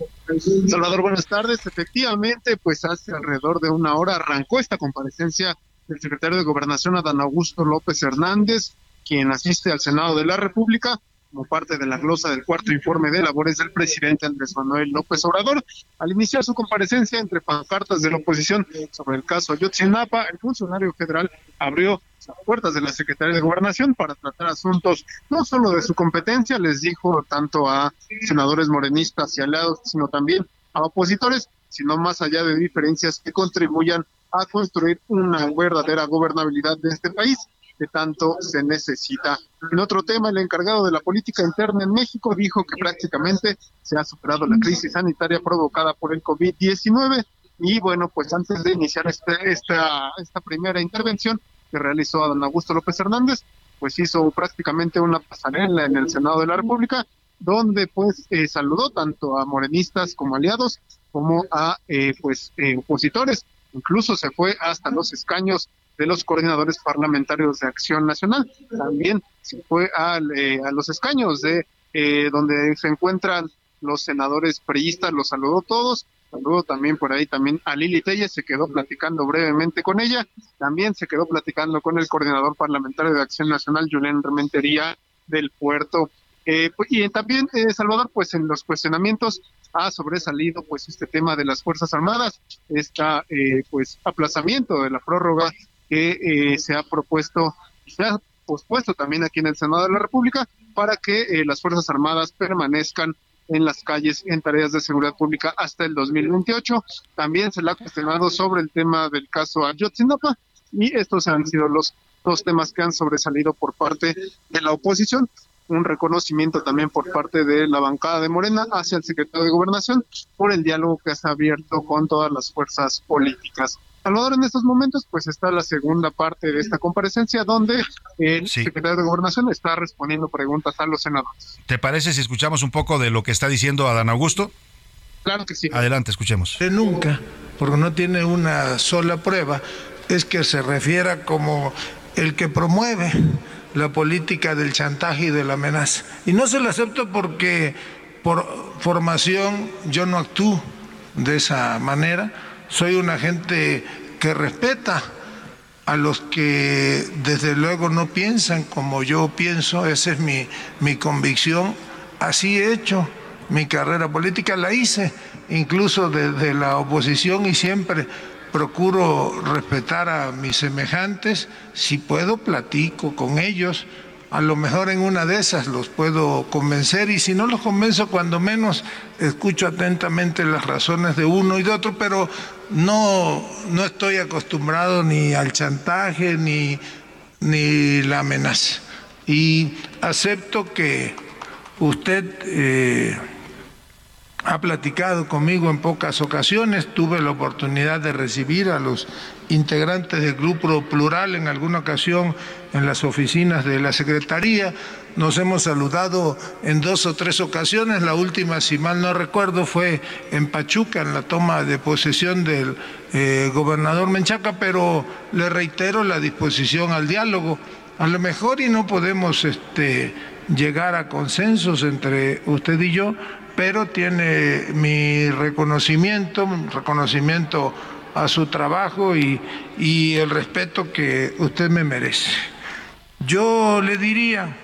Salvador, buenas tardes. Efectivamente, pues hace alrededor de una hora arrancó esta comparecencia del secretario de Gobernación, Adán Augusto López Hernández, quien asiste al Senado de la República como parte de la glosa del cuarto informe de labores del presidente Andrés Manuel López Obrador. Al iniciar su comparecencia entre pancartas de la oposición sobre el caso Ayotzinapa, el funcionario federal abrió puertas de la Secretaría de Gobernación para tratar asuntos no solo de su competencia, les dijo tanto a senadores morenistas y aliados, sino también a opositores, sino más allá de diferencias que contribuyan a construir una verdadera gobernabilidad de este país que tanto se necesita. En otro tema, el encargado de la política interna en México dijo que prácticamente se ha superado la crisis sanitaria provocada por el COVID-19 y bueno, pues antes de iniciar este, esta, esta primera intervención que realizó don Augusto López Hernández, pues hizo prácticamente una pasarela en el Senado de la República, donde pues eh, saludó tanto a morenistas como aliados, como a eh, pues eh, opositores. Incluso se fue hasta los escaños de los coordinadores parlamentarios de Acción Nacional. También se fue al, eh, a los escaños de eh, donde se encuentran los senadores priistas, los saludó todos. Saludó también por ahí también a Lili Telles, se quedó platicando brevemente con ella. También se quedó platicando con el coordinador parlamentario de Acción Nacional, Julián Rementería del Puerto. Eh, pues, y también, eh, Salvador, pues en los cuestionamientos ha sobresalido pues este tema de las Fuerzas Armadas, esta eh, pues aplazamiento de la prórroga que eh, se ha propuesto, se ha pospuesto también aquí en el Senado de la República para que eh, las Fuerzas Armadas permanezcan en las calles en tareas de seguridad pública hasta el 2028. También se le ha cuestionado sobre el tema del caso Ayotzinapa y estos han sido los dos temas que han sobresalido por parte de la oposición. Un reconocimiento también por parte de la bancada de Morena hacia el secretario de Gobernación por el diálogo que se ha abierto con todas las fuerzas políticas. Salvador, en estos momentos, pues está la segunda parte de esta comparecencia donde el secretario de Gobernación está respondiendo preguntas a los senadores. ¿Te parece si escuchamos un poco de lo que está diciendo Adán Augusto? Claro que sí. Adelante, escuchemos. De nunca, porque no tiene una sola prueba, es que se refiera como el que promueve la política del chantaje y de la amenaza. Y no se lo acepto porque por formación yo no actúo de esa manera. Soy una gente que respeta a los que desde luego no piensan como yo pienso, esa es mi, mi convicción. Así he hecho mi carrera política, la hice incluso desde la oposición y siempre procuro respetar a mis semejantes, si puedo platico con ellos, a lo mejor en una de esas los puedo convencer y si no los convenzo cuando menos escucho atentamente las razones de uno y de otro, pero no, no estoy acostumbrado ni al chantaje ni, ni la amenaza. Y acepto que usted... Eh, ha platicado conmigo en pocas ocasiones, tuve la oportunidad de recibir a los integrantes del grupo plural en alguna ocasión en las oficinas de la Secretaría, nos hemos saludado en dos o tres ocasiones, la última, si mal no recuerdo, fue en Pachuca, en la toma de posesión del eh, gobernador Menchaca, pero le reitero la disposición al diálogo. A lo mejor y no podemos este, llegar a consensos entre usted y yo, pero tiene mi reconocimiento, reconocimiento a su trabajo y, y, el respeto que usted me merece. Yo le diría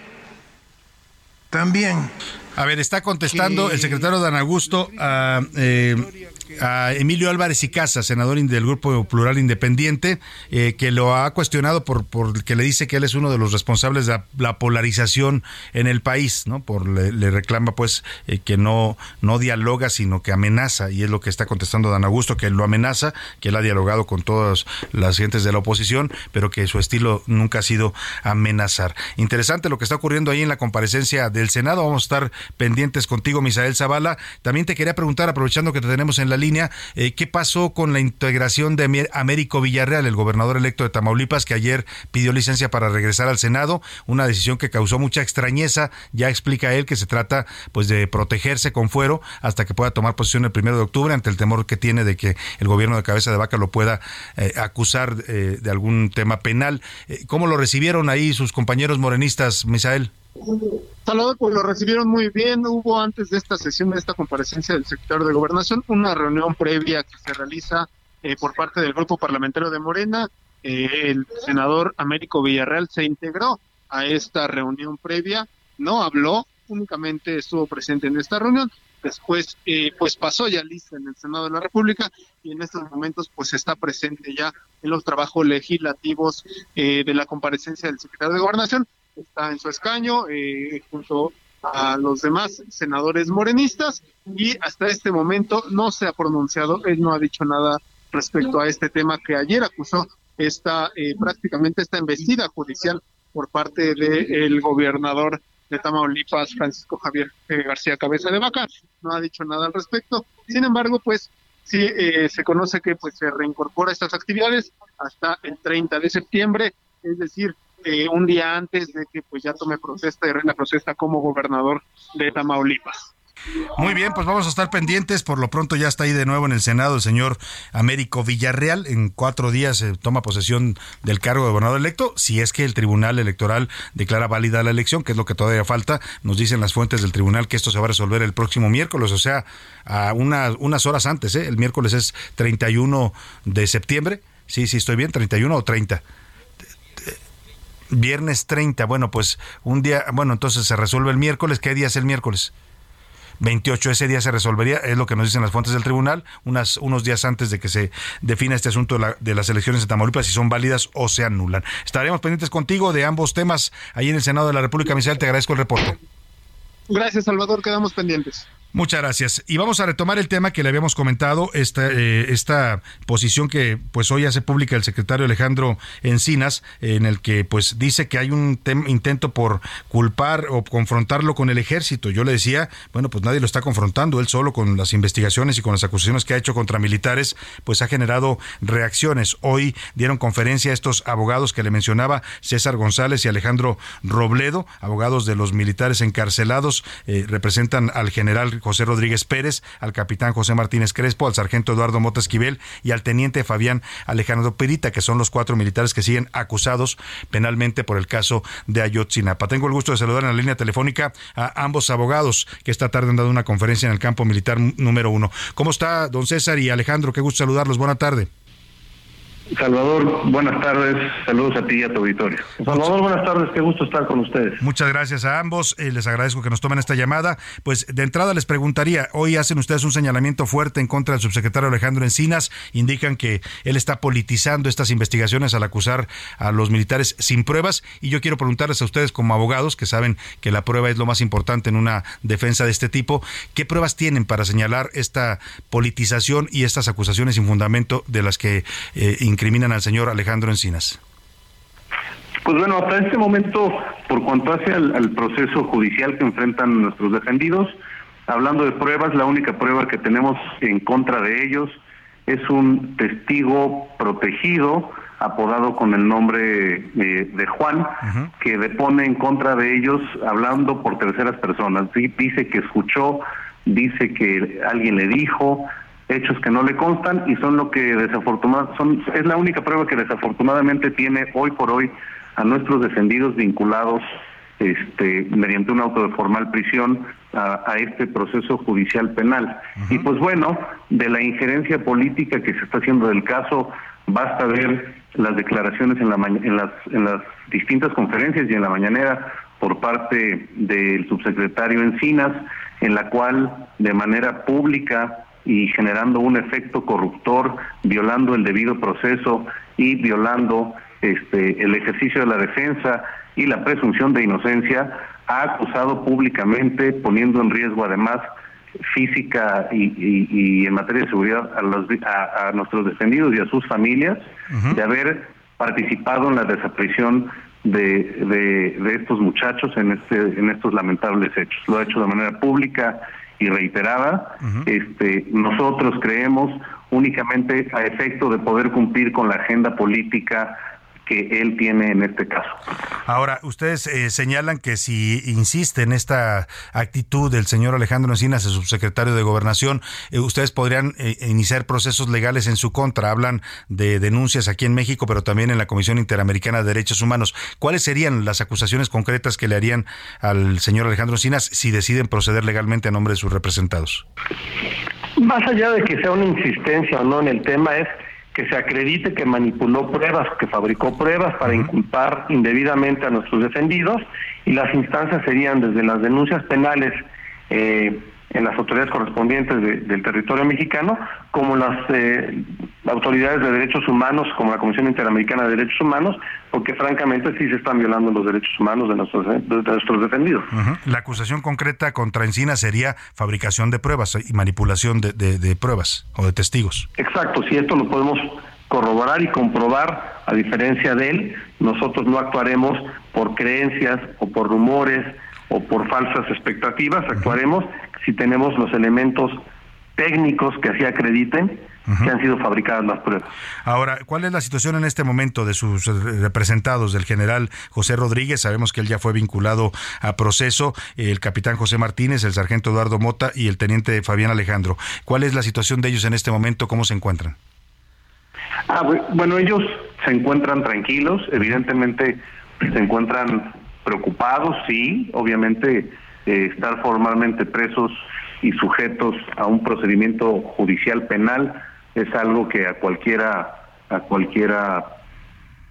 también... A ver, está contestando que... el secretario Dan Augusto a eh, a Emilio Álvarez y Casa, senador del Grupo Plural Independiente, eh, que lo ha cuestionado por, que le dice que él es uno de los responsables de la, polarización en el país, ¿no? Por le, reclama pues eh, que no no dialoga, sino que amenaza y es lo que está contestando Dan Augusto, que él lo amenaza, que él ha dialogado con todas las gentes de la oposición, pero que su estilo nunca ha sido amenazar. Interesante lo que está ocurriendo ahí en la comparecencia del Senado. Vamos a estar pendientes contigo, Misael Zavala. También te quería preguntar, aprovechando que te tenemos en la línea, eh, ¿qué pasó con la integración de Américo Villarreal, el gobernador electo de Tamaulipas, que ayer pidió licencia para regresar al Senado? Una decisión que causó mucha extrañeza. Ya explica él que se trata pues de protegerse con fuero hasta que pueda tomar posición el primero de octubre ante el temor que tiene de que el gobierno de cabeza de vaca lo pueda eh, acusar eh, de algún tema penal. ¿Cómo lo recibieron ahí sus compañeros morenistas, Misael? Salvador, pues lo recibieron muy bien. Hubo antes de esta sesión, de esta comparecencia del secretario de Gobernación, una reunión previa que se realiza eh, por parte del grupo parlamentario de Morena. Eh, el senador Américo Villarreal se integró a esta reunión previa, no habló, únicamente estuvo presente en esta reunión. Después, eh, pues pasó ya lista en el Senado de la República y en estos momentos, pues está presente ya en los trabajos legislativos de la comparecencia del secretario de Gobernación está en su escaño eh, junto a los demás senadores morenistas y hasta este momento no se ha pronunciado, él no ha dicho nada respecto a este tema que ayer acusó esta eh, prácticamente esta embestida judicial por parte del gobernador de Tamaulipas, Francisco Javier eh, García Cabeza de Vaca, no ha dicho nada al respecto. Sin embargo, pues sí se conoce que pues se reincorpora estas actividades hasta el 30 de septiembre, es decir, eh, un día antes de que pues ya tome protesta y reina protesta como gobernador de Tamaulipas. Muy bien, pues vamos a estar pendientes. Por lo pronto ya está ahí de nuevo en el Senado el señor Américo Villarreal. En cuatro días se toma posesión del cargo de gobernador electo. Si es que el Tribunal Electoral declara válida la elección, que es lo que todavía falta, nos dicen las fuentes del tribunal que esto se va a resolver el próximo miércoles, o sea, a unas horas antes. ¿eh? El miércoles es 31 de septiembre. Sí, sí, estoy bien, 31 o 30. Viernes 30, bueno, pues un día, bueno, entonces se resuelve el miércoles. ¿Qué día es el miércoles? 28, ese día se resolvería, es lo que nos dicen las fuentes del tribunal, unas, unos días antes de que se defina este asunto de, las elecciones de Tamaulipas, si son válidas o se anulan. Estaremos pendientes contigo de ambos temas ahí en el Senado de la República. Misael, te agradezco el reporte. Gracias, Salvador, quedamos pendientes. Muchas gracias. Y vamos a retomar el tema que le habíamos comentado, esta, eh, esta posición que pues hoy hace pública el secretario Alejandro Encinas, en el que pues dice que hay un intento por culpar o confrontarlo con el ejército. Yo le decía, bueno, pues nadie lo está confrontando, él solo con las investigaciones y con las acusaciones que ha hecho contra militares, pues ha generado reacciones. Hoy dieron conferencia a estos abogados que le mencionaba, César González y Alejandro Robledo, abogados de los militares encarcelados, eh, representan al general José Rodríguez Pérez, al capitán José Martínez Crespo, al sargento Eduardo Mota Esquivel y al teniente Fabián Alejandro Perita, que son los cuatro militares que siguen acusados penalmente por el caso de Ayotzinapa. Tengo el gusto de saludar en la línea telefónica a ambos abogados que esta tarde han dado una conferencia en el campo militar número uno. ¿Cómo está, don César y Alejandro? Qué gusto saludarlos. Buena tarde. Salvador, buenas tardes. Saludos a ti y a tu auditorio. Salvador, buenas tardes. Qué gusto estar con ustedes. Muchas gracias a ambos. Eh, les agradezco que nos tomen esta llamada. Pues de entrada les preguntaría, hoy hacen ustedes un señalamiento fuerte en contra del subsecretario Alejandro Encinas. Indican que él está politizando estas investigaciones al acusar a los militares sin pruebas. Y yo quiero preguntarles a ustedes como abogados, que saben que la prueba es lo más importante en una defensa de este tipo, ¿qué pruebas tienen para señalar esta politización y estas acusaciones sin fundamento de las que eh, incriminan al señor Alejandro Encinas? Pues bueno, hasta este momento, por cuanto hace al, proceso judicial que enfrentan nuestros defendidos, hablando de pruebas, la única prueba que tenemos en contra de ellos es un testigo protegido, apodado con el nombre eh, de Juan, que depone en contra de ellos hablando por terceras personas. Dice que escuchó, dice que alguien le dijo, hechos que no le constan y son lo que desafortunadamente son es la única prueba que desafortunadamente tiene hoy por hoy a nuestros defendidos vinculados este mediante un auto de formal prisión a, este proceso judicial penal. Y pues bueno de la injerencia política que se está haciendo del caso basta ver las declaraciones en la en las en las distintas conferencias y en la mañanera por parte del subsecretario Encinas en la cual de manera pública y generando un efecto corruptor, violando el debido proceso y violando este, el ejercicio de la defensa y la presunción de inocencia, ha acusado públicamente, poniendo en riesgo además física y, en materia de seguridad a, los, a, nuestros defendidos y a sus familias, de haber participado en la desaparición de, de, estos muchachos en este en estos lamentables hechos. Lo ha hecho de manera pública y reiterada. Este nosotros creemos únicamente a efecto de poder cumplir con la agenda política que él tiene en este caso. Ahora, ustedes eh, señalan que si insiste en esta actitud del señor Alejandro Encinas, el subsecretario de Gobernación, eh, ustedes podrían eh, iniciar procesos legales en su contra. Hablan de denuncias aquí en México, pero también en la Comisión Interamericana de Derechos Humanos. ¿Cuáles serían las acusaciones concretas que le harían al señor Alejandro Encinas si deciden proceder legalmente a nombre de sus representados? Más allá de que sea una insistencia o no en el tema, es que se acredite que manipuló pruebas, que fabricó pruebas para inculpar indebidamente a nuestros defendidos y las instancias serían desde las denuncias penales eh, en las autoridades correspondientes del territorio mexicano, como las eh, autoridades de derechos humanos, como la Comisión Interamericana de Derechos Humanos, porque francamente sí se están violando los derechos humanos de nuestros, de nuestros defendidos. La acusación concreta contra Encina sería fabricación de pruebas y manipulación de, de pruebas o de testigos. Exacto, si esto lo podemos corroborar y comprobar, a diferencia de él, nosotros no actuaremos por creencias o por rumores o por falsas expectativas, actuaremos si tenemos los elementos técnicos que así acrediten que han sido fabricadas las pruebas. Ahora, ¿cuál es la situación en este momento de sus representados, del general José Rodríguez? Sabemos que él ya fue vinculado a proceso, el capitán José Martínez, el sargento Eduardo Mota y el teniente Fabián Alejandro. ¿Cuál es la situación de ellos en este momento? ¿Cómo se encuentran? Ah, bueno, ellos se encuentran tranquilos, evidentemente se encuentran preocupados, sí, obviamente eh, estar formalmente presos y sujetos a un procedimiento judicial penal es algo que a cualquiera a cualquiera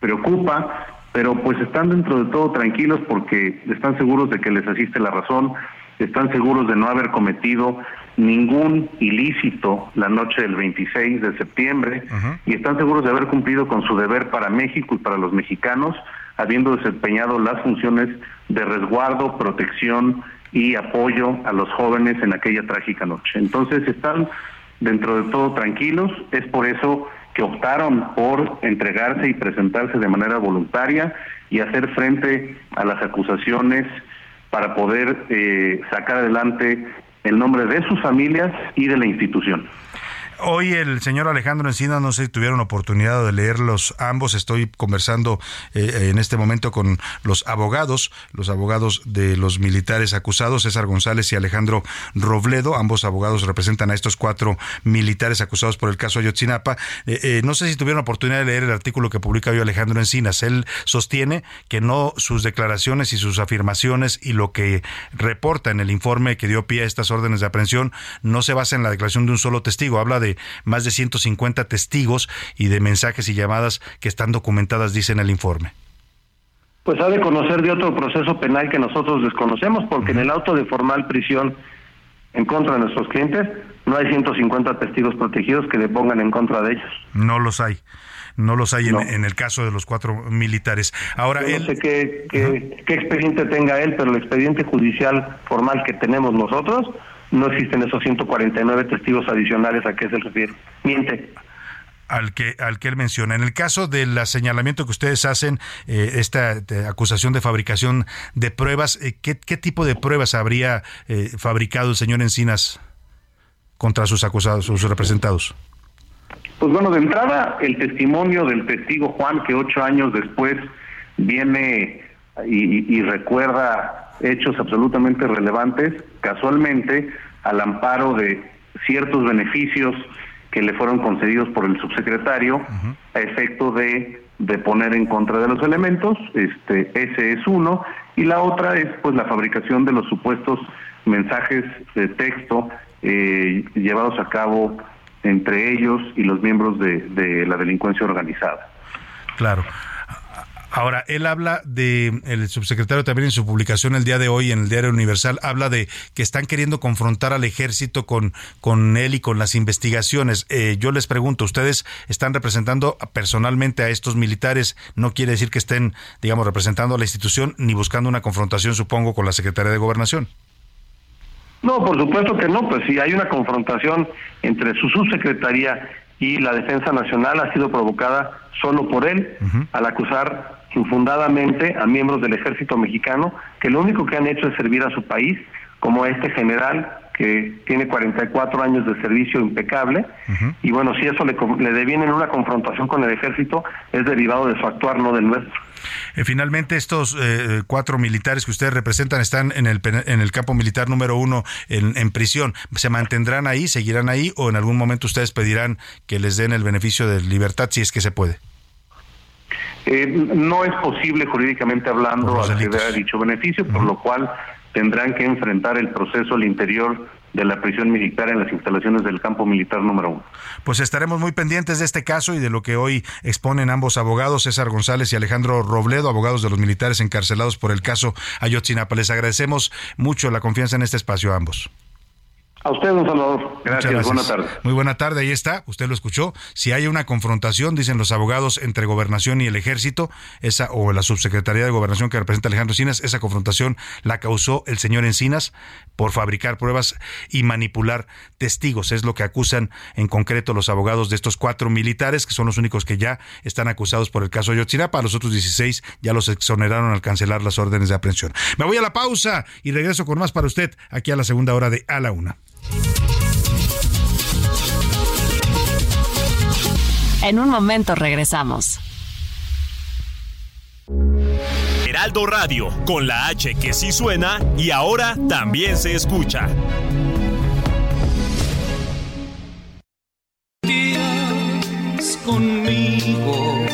preocupa, pero pues están dentro de todo tranquilos porque están seguros de que les asiste la razón, están seguros de no haber cometido ningún ilícito la noche del 26 de septiembre y están seguros de haber cumplido con su deber para México y para los mexicanos, habiendo desempeñado las funciones de resguardo, protección y apoyo a los jóvenes en aquella trágica noche. Entonces están dentro de todo tranquilos, es por eso que optaron por entregarse y presentarse de manera voluntaria y hacer frente a las acusaciones para poder eh, sacar adelante el nombre de sus familias y de la institución. Hoy el señor Alejandro Encina, no sé si tuvieron oportunidad de leerlos ambos. Estoy conversando eh, en este momento con los abogados, los abogados de los militares acusados, César González y Alejandro Robledo. Ambos abogados representan a estos cuatro militares acusados por el caso Ayotzinapa. Eh, eh, no sé si tuvieron oportunidad de leer el artículo que publica hoy Alejandro Encinas. Él sostiene que no sus declaraciones y sus afirmaciones y lo que reporta en el informe que dio pie a estas órdenes de aprehensión no se basa en la declaración de un solo testigo. Habla de de más de 150 testigos y de mensajes y llamadas que están documentadas, dice en el informe. Pues ha de conocer de otro proceso penal que nosotros desconocemos, porque en el auto de formal prisión en contra de nuestros clientes no hay 150 testigos protegidos que le pongan en contra de ellos. No los hay no los hay En, el caso de los cuatro militares. Ahora, no sé qué, qué, expediente tenga él, pero el expediente judicial formal que tenemos nosotros no existen esos 149 testigos adicionales a qué se refiere. Miente al que al que él menciona. En el caso del señalamiento que ustedes hacen, eh, esta acusación de fabricación de pruebas, eh, ¿qué, tipo de pruebas habría eh, fabricado el señor Encinas contra sus acusados, sus representados? Pues bueno, de entrada, el testimonio del testigo Juan, que ocho años después viene y recuerda hechos absolutamente relevantes, casualmente al amparo de ciertos beneficios que le fueron concedidos por el subsecretario a efecto de, de poner en contra de los elementos, este ese es uno, y la otra es pues la fabricación de los supuestos mensajes de texto eh, llevados a cabo entre ellos y los miembros de, de la delincuencia organizada. Claro. Ahora, él habla de, el subsecretario también en su publicación el día de hoy en el Diario Universal, habla de que están queriendo confrontar al ejército con, con él y con las investigaciones. Eh, yo les pregunto, ¿ustedes están representando personalmente a estos militares? No quiere decir que estén, digamos, representando a la institución ni buscando una confrontación, supongo, con la Secretaría de Gobernación. No, por supuesto que no, pues si hay una confrontación entre su subsecretaría y la Defensa Nacional ha sido provocada solo por él, al acusar infundadamente a miembros del ejército mexicano que lo único que han hecho es servir a su país, como este general que tiene 44 años de servicio impecable, y bueno, si eso le, le deviene en una confrontación con el ejército, es derivado de su actuar, no del nuestro. Eh, finalmente, estos eh, cuatro militares que ustedes representan están en el, en el campo militar número uno en, en, prisión. ¿Se mantendrán ahí, seguirán ahí o en algún momento ustedes pedirán que les den el beneficio de libertad si es que se puede? Eh, no es posible jurídicamente hablando acceder a dicho beneficio, por lo cual tendrán que enfrentar el proceso al interior de la prisión militar en las instalaciones del campo militar número uno. Pues estaremos muy pendientes de este caso y de lo que hoy exponen ambos abogados, César González y Alejandro Robledo, abogados de los militares encarcelados por el caso Ayotzinapa. Les agradecemos mucho la confianza en este espacio a ambos. A usted, don Salvador. Gracias. gracias. Buenas tardes. Muy buena tarde. Ahí está. Usted lo escuchó. Si hay una confrontación, dicen los abogados, entre gobernación y el ejército, esa o la subsecretaría de gobernación que representa Alejandro Encinas, esa confrontación la causó el señor Encinas por fabricar pruebas y manipular testigos. Es lo que acusan en concreto los abogados de estos cuatro militares, que son los únicos que ya están acusados por el caso Ayotzinapa. Los otros 16 ya los exoneraron al cancelar las órdenes de aprehensión. Me voy a la pausa y regreso con más para usted aquí a la segunda hora de A la Una. En un momento regresamos. Heraldo Radio, con la H que sí suena y ahora también se escucha. conmigo.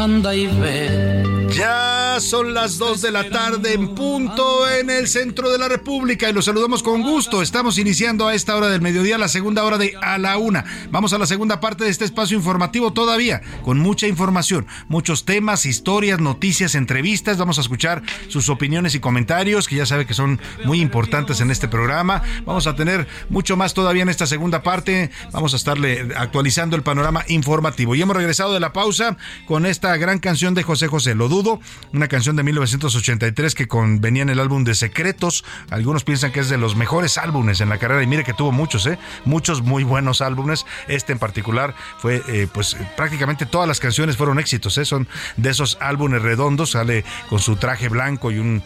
Anda y ve. Ya son las 2 de la tarde en punto en el centro de la República y los saludamos con gusto. Estamos iniciando a esta hora del mediodía la segunda hora de a la una. Vamos a la segunda parte de este espacio informativo todavía con mucha información, muchos temas, historias, noticias, entrevistas. Vamos a escuchar sus opiniones y comentarios que ya sabe que son muy importantes en este programa. Vamos a tener mucho más todavía en esta segunda parte. Vamos a estarle actualizando el panorama informativo. Y hemos regresado de la pausa con esta gran canción de José José. Lo dudo una canción de 1983 que venía en el álbum de Secretos. Algunos piensan que es de los mejores álbumes en la carrera y mire que tuvo muchos, ¿eh? Muchos muy buenos álbumes. Este en particular fue, eh, pues prácticamente todas las canciones fueron éxitos, ¿eh? Son de esos álbumes redondos, sale con su traje blanco y un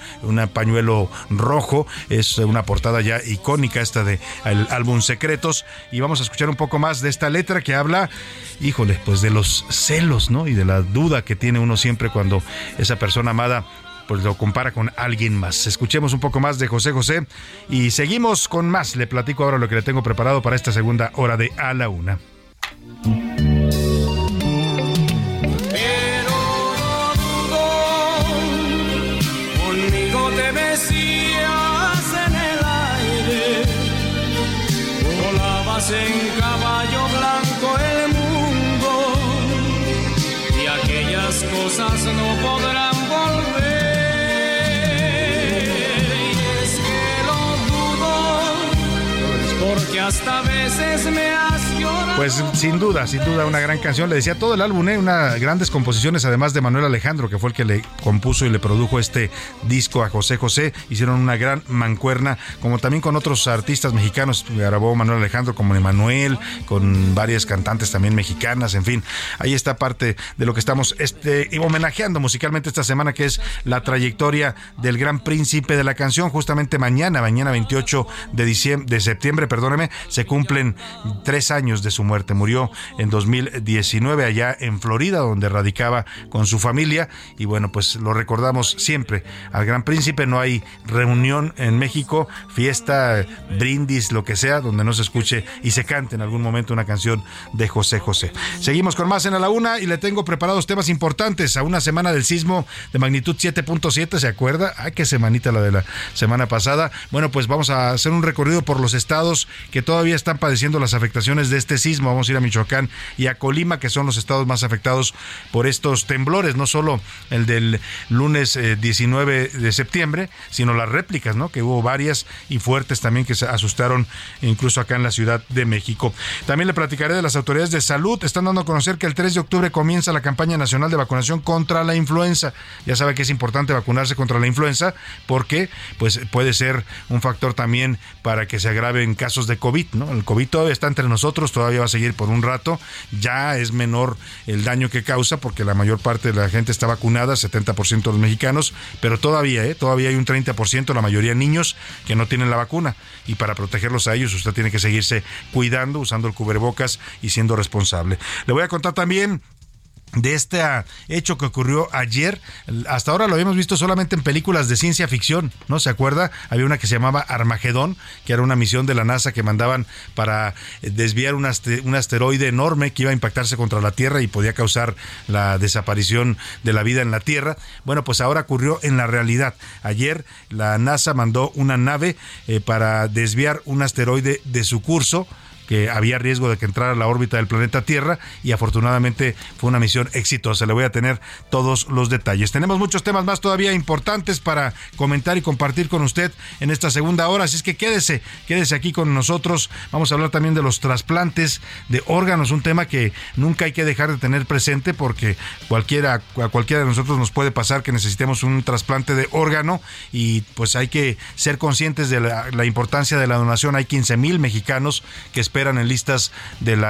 pañuelo rojo. Es una portada ya icónica esta de el álbum Secretos y vamos a escuchar un poco más de esta letra que habla, híjole, pues de los celos, ¿no? Y de la duda que tiene uno siempre cuando esa persona pues lo compara con alguien más. Escuchemos un poco más de José José y seguimos con más. Le platico ahora lo que le tengo preparado para esta segunda hora de A la Una. Hasta veces me llorado Pues sin duda, sin duda, una gran canción. Le decía todo el álbum, ¿eh? unas grandes composiciones, además de Manuel Alejandro, que fue el que le compuso y le produjo este disco a José José. Hicieron una gran mancuerna, como también con otros artistas mexicanos. Grabó Manuel Alejandro como Emanuel, con varias cantantes también mexicanas, en fin. Ahí está parte de lo que estamos este, homenajeando musicalmente esta semana, que es la trayectoria del gran príncipe de la canción. Justamente mañana, mañana 28 de, de septiembre, perdóneme, se cumplen tres años de su muerte. Murió en 2019 allá en Florida, donde radicaba con su familia. Y bueno, pues lo recordamos siempre al Gran Príncipe. No hay reunión en México, fiesta, brindis, lo que sea, donde no se escuche y se cante en algún momento una canción de José José. Seguimos con más en a la una y le tengo preparados temas importantes a una semana del sismo de magnitud 7.7, ¿se acuerda? Ay, qué semanita la de la semana pasada. Bueno, pues vamos a hacer un recorrido por los estados que todavía están padeciendo las afectaciones de este sismo. Vamos a ir a Michoacán y a Colima, que son los estados más afectados por estos temblores, no solo el del lunes 19 de septiembre, sino las réplicas, ¿no? Que hubo varias y fuertes también que se asustaron incluso acá en la Ciudad de México. También le platicaré de las autoridades de salud. Están dando a conocer que el 3 de octubre comienza la campaña nacional de vacunación contra la influenza. Ya sabe que es importante vacunarse contra la influenza porque pues puede ser un factor también para que se agraven casos de COVID, ¿no? El COVID todavía está entre nosotros, todavía va a seguir por un rato. Ya es menor el daño que causa porque la mayor parte de la gente está vacunada, 70% de los mexicanos, pero todavía, ¿eh? todavía hay un 30%, la mayoría niños que no tienen la vacuna. Y para protegerlos a ellos usted tiene que seguirse cuidando, usando el cubrebocas y siendo responsable. Le voy a contar también de este hecho que ocurrió ayer. Hasta ahora lo habíamos visto solamente en películas de ciencia ficción, ¿no? ¿Se acuerda? Había una que se llamaba Armagedón, que era una misión de la NASA que mandaban para desviar un, un asteroide enorme que iba a impactarse contra la Tierra y podía causar la desaparición de la vida en la Tierra. Bueno, pues ahora ocurrió en la realidad. Ayer la NASA mandó una nave eh, para desviar un asteroide de su curso que había riesgo de que entrara a la órbita del planeta Tierra y afortunadamente fue una misión exitosa. Le voy a tener todos los detalles. Tenemos muchos temas más todavía importantes para comentar y compartir con usted en esta segunda hora, así es que quédese, quédese aquí con nosotros. Vamos a hablar también de los trasplantes de órganos, un tema que nunca hay que dejar de tener presente porque cualquiera a cualquiera de nosotros nos puede pasar que necesitemos un trasplante de órgano y pues hay que ser conscientes de la, la importancia de la donación. Hay 15 mil mexicanos que esperan en listas del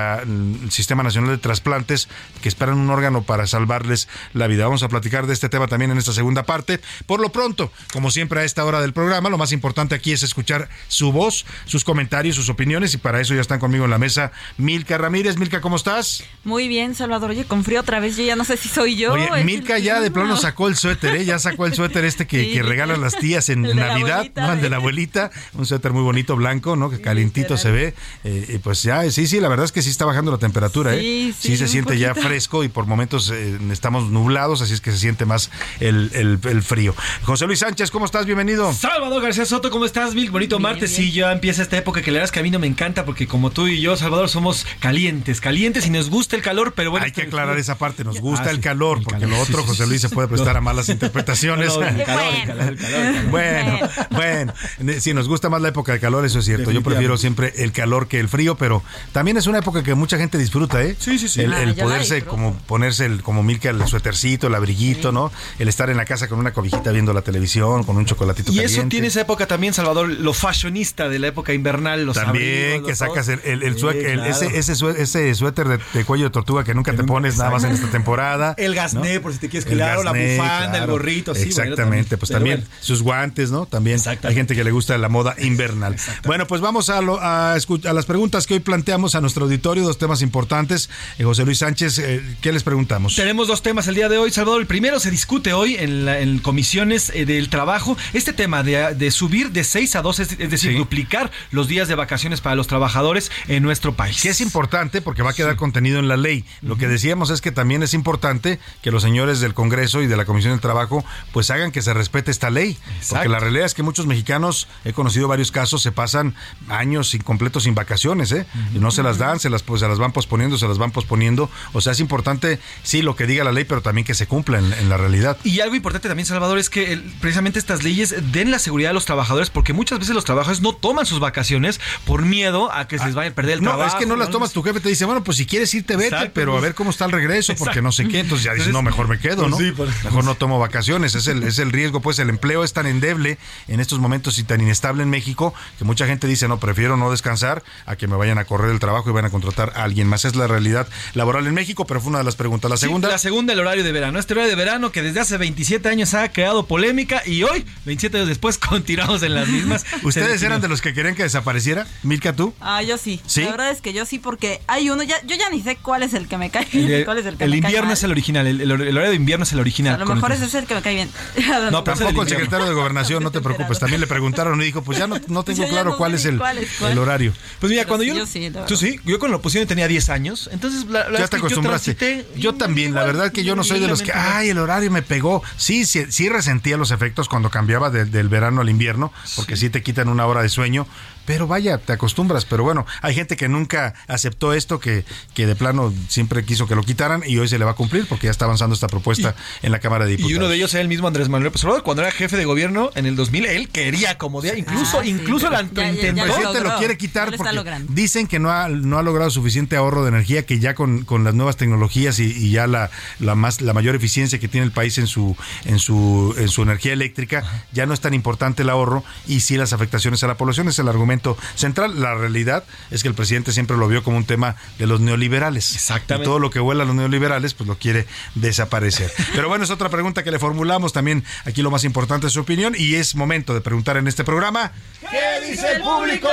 Sistema Nacional de Trasplantes, que esperan un órgano para salvarles la vida. Vamos a platicar de este tema también en esta segunda parte. Por lo pronto, como siempre a esta hora del programa, lo más importante aquí es escuchar su voz, sus comentarios, sus opiniones y para eso ya están conmigo en la mesa Milka Ramírez. Milka, ¿cómo estás? Muy bien, Salvador. Oye, con frío otra vez, yo ya no sé si soy yo. Oye, Milka ya de plano sacó el suéter, ¿eh? Ya sacó el suéter este que, que regalan las tías en Navidad, ¿no? El de la abuelita. Un suéter muy bonito, blanco, ¿no? Que calientito se ve. Eh, pues ya, sí, sí, la verdad es que sí está bajando la temperatura, ¿eh? Sí, sí, se siente ya fresco y por momentos eh, estamos nublados, así es que se siente más el, el, el, frío. José Luis Sánchez, ¿cómo estás? Bienvenido. Salvador García Soto, ¿cómo estás, Mil? Bonito bien, martes. Bien. Sí, ya empieza esta época que la verdad es que a mí no me encanta porque como tú y yo, Salvador, somos calientes, calientes y nos gusta el calor, pero bueno. Hay que aclarar esa parte, nos gusta ah, el calor, el porque calor, lo otro, sí, José Luis, se puede prestar a malas interpretaciones. No, el calor, el calor, el calor, Bueno, bueno, sí, nos gusta más la época de calor, eso es cierto. Yo prefiero siempre el calor que el frío, pero también es una época que mucha gente disfruta, ¿eh? Sí, sí, sí. El, el ah, poderse como ponerse el, como Milka el suétercito, el abriguito, sí. ¿no? El estar en la casa con una cobijita viendo la televisión, con un chocolatito y caliente. eso tiene esa época también, Salvador, lo fashionista de la época invernal, los También abrigos, que sacas el, el, el, sí, claro. ese, ese, suéter, ese suéter de, de, cuello de tortuga que nunca que te nunca pones nada más en esta temporada. El gasné, ¿no? por si te quieres claro, la bufanda, claro. el gorrito, sí. Exactamente, pues también bueno. sus guantes, ¿no? También hay gente que le gusta la moda invernal. Bueno, pues vamos a, lo, a, a las preguntas que hoy planteamos a nuestro auditorio, dos temas importantes. Eh, José Luis Sánchez, eh, ¿qué les preguntamos? Tenemos dos temas el día de hoy, Salvador. El primero se discute hoy en, la, en comisiones eh, del trabajo este tema de, de, subir de 6 a 2, es, es decir, sí. duplicar los días de vacaciones para los trabajadores en nuestro país. Que es importante porque va a quedar sí. contenido en la ley. Lo uh -huh. que decíamos es que también es importante que los señores del Congreso y de la Comisión del Trabajo pues hagan que se respete esta ley. Exacto. Porque la realidad es que muchos mexicanos, he conocido varios casos, se pasan años incompletos sin vacaciones ¿eh? Y no se las dan, se las, pues, se las van posponiendo, se las van posponiendo. O sea, es importante, sí, lo que diga la ley, pero también que se cumpla en, en la realidad. Y algo importante también, Salvador, es que el- precisamente estas leyes den la seguridad a los trabajadores, porque muchas veces los trabajadores no toman sus vacaciones por miedo a que se les vaya a perder el No, trabajo. es que no las tomas, tu jefe te dice, bueno, pues si quieres irte, vete, Exacto, pero a pues. ver cómo está el regreso, porque no sé qué. Entonces ya dices, Entonces, no, mejor me quedo, pues ¿no? sí, pues. Mejor no tomo vacaciones. Es el, es el riesgo, pues el empleo es tan endeble en estos momentos y tan inestable en México que mucha gente dice, no, prefiero no descansar a que me vayan a correr el trabajo y vayan a contratar a alguien más. Es la realidad laboral en México, pero fue una de las preguntas. La Sí, segunda. la segunda, el horario de verano. Este horario de verano que desde hace 27 años ha creado polémica y hoy, 27 años después, continuamos en las mismas. ¿Ustedes eran de los que querían que desapareciera? Milka, tú. Ah, yo sí. ¿Sí? La verdad es que yo sí, porque hay uno, ya, yo ya ni sé cuál es el que me cae El, bien, cuál es el que el me cae invierno mal. es el original, el, el hor- el horario de invierno es el original. A lo mejor ese es el que me cae bien. No, tampoco el secretario de Gobernación, no te preocupes. También le preguntaron y dijo, pues ya no, no tengo Yo claro no cuál es cuál es cuál. el horario. Pues mira, Pero cuando yo. yo sí, tú sí, yo cuando la oposición tenía 10 años, entonces la, la Ya verdad te es que yo acostumbraste. transité- Yo, también, la verdad que yo no soy de los que, ay, el horario me pegó. Sí, sí, sí resentía los efectos cuando cambiaba de- del verano al invierno, porque sí. te quitan una hora de sueño. Pero vaya, te acostumbras. Pero bueno, hay gente que nunca aceptó esto, que, que de plano siempre quiso que lo quitaran y hoy se le va a cumplir porque ya está avanzando esta propuesta en la Cámara de Diputados. Y uno de ellos era el mismo Andrés Manuel López Obrador. Cuando era jefe de gobierno en el 2000, él quería acomodar, incluso, Ah, sí, incluso la ya- ya- intentó. Lo logró. quiere quitar lo porque dicen que no ha, no ha logrado suficiente ahorro de energía, que ya con, con las nuevas tecnologías y, y ya la, la más la mayor eficiencia que tiene el país en su en su en su energía eléctrica, ya no es tan importante el ahorro y sí las afectaciones a la población es el argumento central. La realidad es que el presidente siempre lo vio como un tema de los neoliberales. Exactamente. Y todo lo que huela a los neoliberales, pues lo quiere desaparecer. Pero bueno, es otra pregunta que le formulamos también. Aquí lo más importante es su opinión y es momento de preguntar en este programa. ¿Qué dice el público?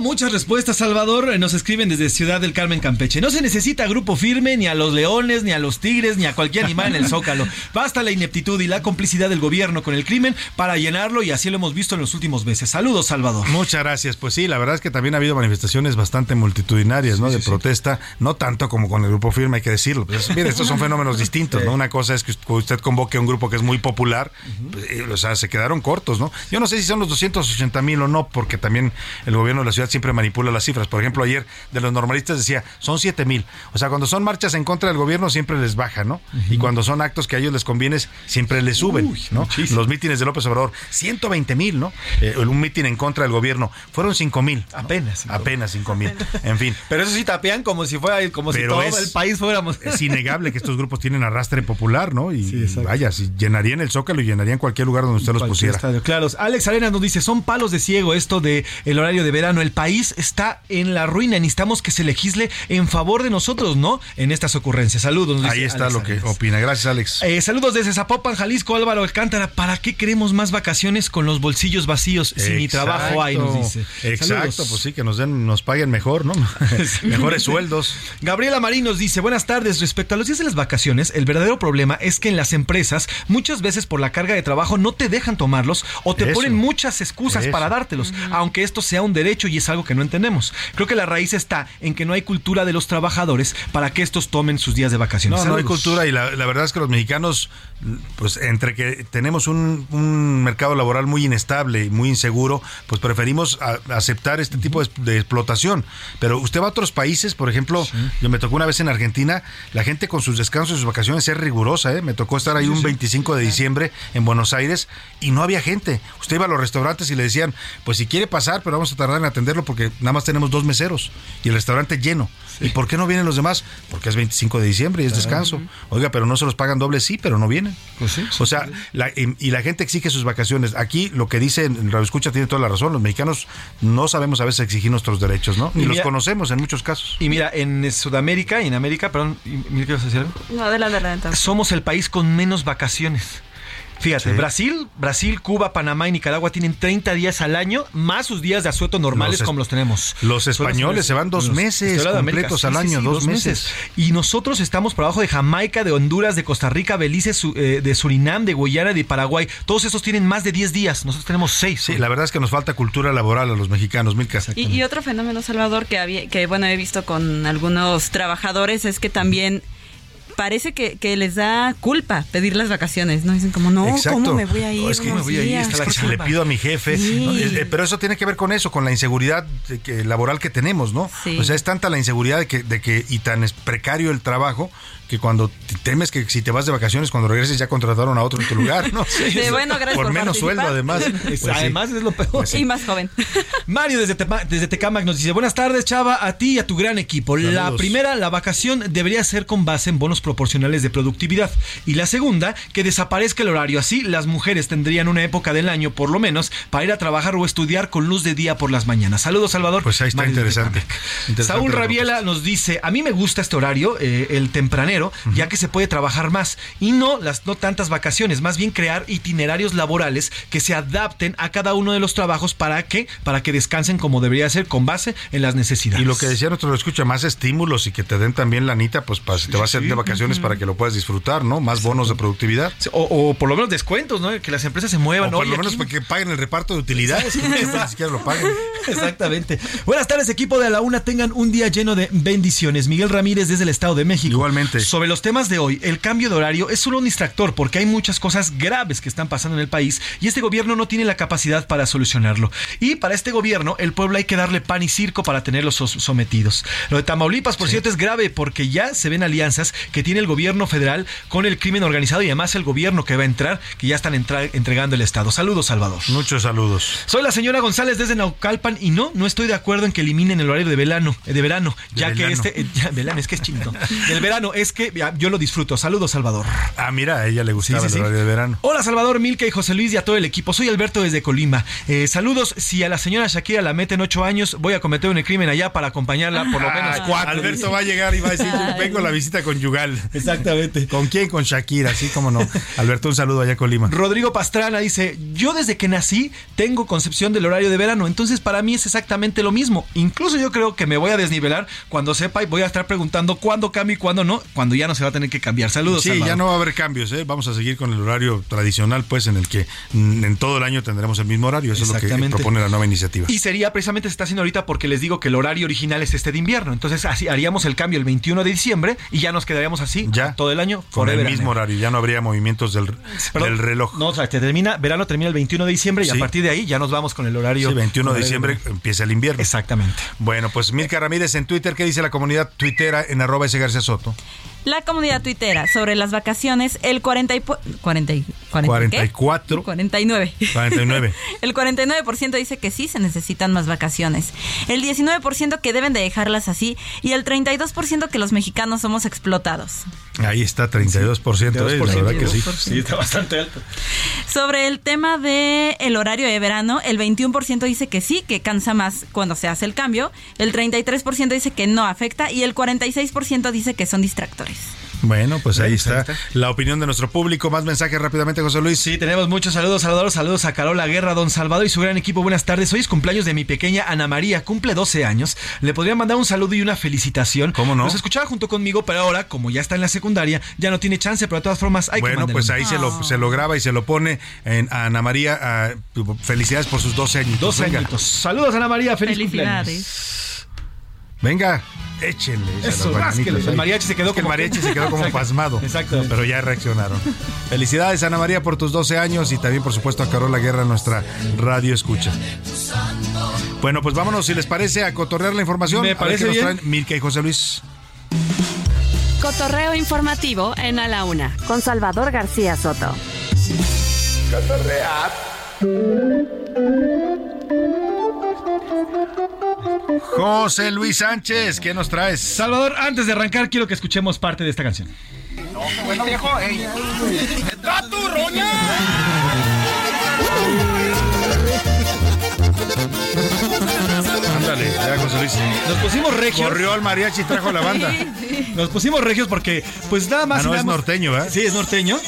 Muchas respuestas, Salvador. Nos escriben desde Ciudad del Carmen, Campeche. No se necesita grupo firme, ni a los leones, ni a los tigres, ni a cualquier animal en el zócalo. Basta la ineptitud y la complicidad del gobierno con el crimen para llenarlo y así lo hemos visto en los últimos meses. Saludos, Salvador. Muchas gracias. Pues sí, la verdad es que también ha habido manifestaciones bastante multitudinarias, ¿no? de protesta, no tanto como con el grupo firme, hay que decirlo. Pues, mire, estos son fenómenos distintos, ¿no? Una cosa es que usted convoque a un grupo que es muy popular, pues, o sea, se quedaron cortos, ¿no? Yo no sé si son los 280 mil o no, porque también el gobierno de la ciudad siempre manipula las cifras. Por ejemplo, ayer de los normalistas decía, son 7 mil. O sea, cuando son marchas en contra del gobierno siempre les baja, ¿no? Y cuando son actos que a ellos les conviene, siempre les suben, ¿no? Los mítines de López Obrador, 120 mil, ¿no? Eh, un mítin en contra del gobierno, fueron 5 mil. Apenas. Apenas 5 mil. En fin. Pero eso sí tapean como si fuera como si Pero todo es- el país fuéramos. Es innegable que estos grupos tienen arrastre popular, ¿no? Y vaya, si llenarían el Zócalo y llenarían cualquier lugar donde usted los pusiera. estadio, claro. Alex Arenas nos dice, son palos de ciego esto de el horario de verano. El país está en la ruina. Necesitamos que se legisle en favor de nosotros, ¿no? En estas ocurrencias. Saludos. nos Ahí dice está Alex lo que Arenas. opina. Gracias, Alex. Eh, saludos desde Zapopan, Jalisco, Álvaro Alcántara. ¿Para qué queremos más vacaciones con los bolsillos vacíos si ni Exacto. trabajo hay? Nos dice. Exacto, Saludos. pues sí, que nos den, nos paguen mejor, ¿no? Mejores sueldos. Gabriela Marín nos dice, buenas tardes, respecto a los días de las vacaciones, el verdadero problema es que en las empresas muchas veces por la carga de trabajo no te dejan tomarlos o te Eso. ponen muchas excusas Eso. para dártelos, aunque esto sea un derecho y es algo que no entendemos. Creo que la raíz está en que no hay cultura de los trabajadores para que estos tomen sus días de vacaciones. No, no hay cultura y la, la verdad es que los mexicanos, pues entre que tenemos un, un mercado laboral muy inestable y muy inseguro, pues preferimos a- aceptar este tipo de, de explotación. Pero usted va a otros países, por ejemplo, yo me tocó una vez en Argentina, la gente con sus descansos y sus vacaciones es rigurosa, ¿eh? Me tocó estar ahí un 25 de diciembre en Buenos Aires y no había gente. Usted iba a los restaurantes y le decían, pues si quiere pasar, pero vamos a tardar en atenderlo porque nada más tenemos dos meseros y el restaurante lleno. ¿Y por qué no vienen los demás? Porque es 25 de diciembre y es descanso. Oiga, pero no se los pagan doble, sí, pero no vienen. o sea, la- y, y la gente exige sus vacaciones. Aquí lo que dice en Radio Escucha tiene toda la razón. Los mexicanos no sabemos a veces exigir nuestros derechos, ¿no? Ni los conocemos en muchos casos. Y mira, en Sudamérica y en América, perdón, y- mira, ¿qué vas a decir algo? No, adelante, adelante. somos el país con menos vacaciones. Fíjate, Sí. Brasil, Brasil, Cuba, Panamá y Nicaragua tienen 30 días al año, más sus días de asueto normales Los como los tenemos. los españoles se van dos los- meses completos al año, dos meses. Y nosotros estamos por abajo de Jamaica, de Honduras, de Costa Rica, Belice, Su- eh, de Surinam, de Guyana, de Paraguay. Todos estos tienen más de 10 días. Nosotros tenemos 6. Sí, la verdad es que nos falta cultura laboral a los mexicanos, Milka. Y, y otro fenómeno, Salvador, que había, que bueno, he visto con algunos trabajadores es que también parece que, que les da culpa pedir las vacaciones, ¿no? Dicen como, no, ¿cómo me voy a ir? No, es que me voy a ir, días? es que le pido a mi jefe. Sí. ¿no? Eh, eh, Pero eso tiene que ver con eso, con la inseguridad de que- laboral que tenemos, ¿no? Sí. O sea, es tanta la inseguridad de que, de que y tan es precario el trabajo que cuando te- temes que si te vas de vacaciones, cuando regreses ya contrataron a otro en tu lugar, ¿no? De bueno, gracias por por menos sueldo, además. Pues sí. Además es lo peor. Y más joven. Mario desde, Tepa- desde Tecamac nos dice, buenas tardes Chava, a ti y a tu gran equipo. La primera, la vacación debería ser con base en bonos proporcionales de productividad. Y la segunda, que desaparezca el horario. Así las mujeres tendrían una época del año, por lo menos, para ir a trabajar o estudiar con luz de día por las mañanas. Saludos Salvador. Pues ahí está interesante. Interesante Saúl la Rabiela nos dice, a mí me gusta este horario, eh, el tempranero, ya que se puede trabajar más y no las no tantas vacaciones, más bien crear itinerarios laborales que se adapten a cada uno de los trabajos para que para que descansen como debería ser con base en las necesidades. Y lo que decía otro lo escucha, más estímulos y que te den también lanita, pues para si te vas a hacer de vacaciones para que lo puedas disfrutar, ¿no? Más bonos de productividad. o, o por lo menos descuentos, ¿no? Que las empresas se muevan. O por lo menos aquí- para que paguen el reparto de utilidades, ni siquiera lo paguen. Exactamente. Buenas tardes, equipo de la UNA. Tengan un día lleno de bendiciones. Miguel Ramírez desde el Estado de México. Igualmente. Sobre los temas de hoy, el cambio de horario es solo un distractor porque hay muchas cosas graves que están pasando en el país y este gobierno no tiene la capacidad para solucionarlo. Y para este gobierno, el pueblo hay que darle pan y circo para tenerlos sometidos. Lo de Tamaulipas, por cierto, es grave porque ya se ven alianzas que tiene el gobierno federal con el crimen organizado y además el gobierno que va a entrar, que ya están entra- entregando el Estado. Saludos, Salvador. Muchos saludos. Soy la señora González desde Naucalpan y no, no estoy de acuerdo en que eliminen el horario de verano, eh, de verano, De ya que este, eh, ya, velano, es que es chinito. Del verano es que ya, yo lo disfruto. Saludos, Salvador. Ah, mira, a ella le gustaba Sí, sí, el sí. horario de verano. Hola Salvador, Milka y José Luis y a todo el equipo. Soy Alberto desde Colima. Eh, saludos. Si a la señora Shakira la meten ocho años, voy a cometer un crimen allá para acompañarla por lo menos Ah, cuatro. Alberto va a llegar y va a decir, vengo a la visita conyugal. Exactamente. ¿Con quién? Con Shakira, así como no. Alberto, un saludo allá a Colima. Rodrigo Pastrana dice, yo desde que nací tengo concepción del horario de verano, entonces para mí es exactamente lo mismo. Incluso yo creo que me voy a desnivelar cuando sepa y voy a estar preguntando cuándo cambio y cuándo no, cuando ya no se va a tener que cambiar. Saludos. Sí, Salvador. ya no va a haber cambios, ¿eh? Vamos a seguir con el horario tradicional, pues, en el que en todo el año tendremos el mismo horario. Eso es lo que propone la nueva iniciativa. Y sería precisamente se está haciendo ahorita porque les digo que el horario original es este de invierno. Entonces así haríamos el cambio el 21 de diciembre y ya nos quedaríamos así Ya. todo el año. Con el mismo horario, ya no habría movimientos del, Perdón. del reloj. No, o sea, te termina, verano termina el 21 de diciembre y Sí. a partir de ahí ya nos vamos con el horario. Sí, 21 de diciembre empieza el invierno. Exactamente. Bueno, pues Mirka Ramírez en Twitter, ¿qué dice la comunidad tuitera en arroba ese García Soto? La comunidad tuitera sobre las vacaciones, el 40 y po- 40 y- 40 ¿qué? 44. 49. 49. El 49% dice que sí se necesitan más vacaciones. El 19% que deben de dejarlas así y el 32% que los mexicanos somos explotados. Ahí está, 32%, ¿eh? la verdad que sí. Sí, está bastante alto. Sobre el tema de el horario de verano, el 21% dice que sí, que cansa más cuando se hace el cambio, el 33% dice que no afecta y el 46% dice que son distractores. Bueno, pues ahí Bueno, está, la opinión de nuestro público. Más mensajes rápidamente, José Luis. Sí, tenemos muchos saludos, Salvador. Saludos a Carola Guerra, Don Salvador y su gran equipo. Buenas tardes. Hoy es cumpleaños de mi pequeña Ana María. Cumple 12 años. Le podría mandar un saludo y una felicitación. ¿Cómo no? Nos escuchaba junto conmigo, pero ahora, como ya está en la secundaria, ya no tiene chance, pero de todas formas hay que Bueno, pues ahí se, lo, se lo graba y se lo pone en, a Ana María. a- felicidades por sus 12 años. 12 Venga. añitos. Saludos, Ana María. Feliz Felicidades. cumpleaños. Venga, échenle. Eso, las El mariachi se quedó Es que como- El mariachi se quedó como Exacto. pasmado. Exactamente. Pero ya reaccionaron. Felicidades, Ana María, por tus 12 años y también, por supuesto, a Carola Guerra, nuestra radio escucha. Bueno, pues vámonos, si les parece, a cotorrear la información. Me A ver parece qué nos bien. traen Mirka y José Luis. Cotorreo informativo en A la Una con Salvador García Soto. José Luis Sánchez, ¿qué nos traes? Salvador, antes de arrancar, quiero que escuchemos parte de esta canción. Bueno, viejo, ey. ¡Gaturroña! Ándale, ya, José Luis. Nos pusimos regios. Corrió al mariachi y trajo la banda. Nos pusimos regios porque, pues nada más. Ah, no, nada es norteño, ¿verdad? Sí, es norteño.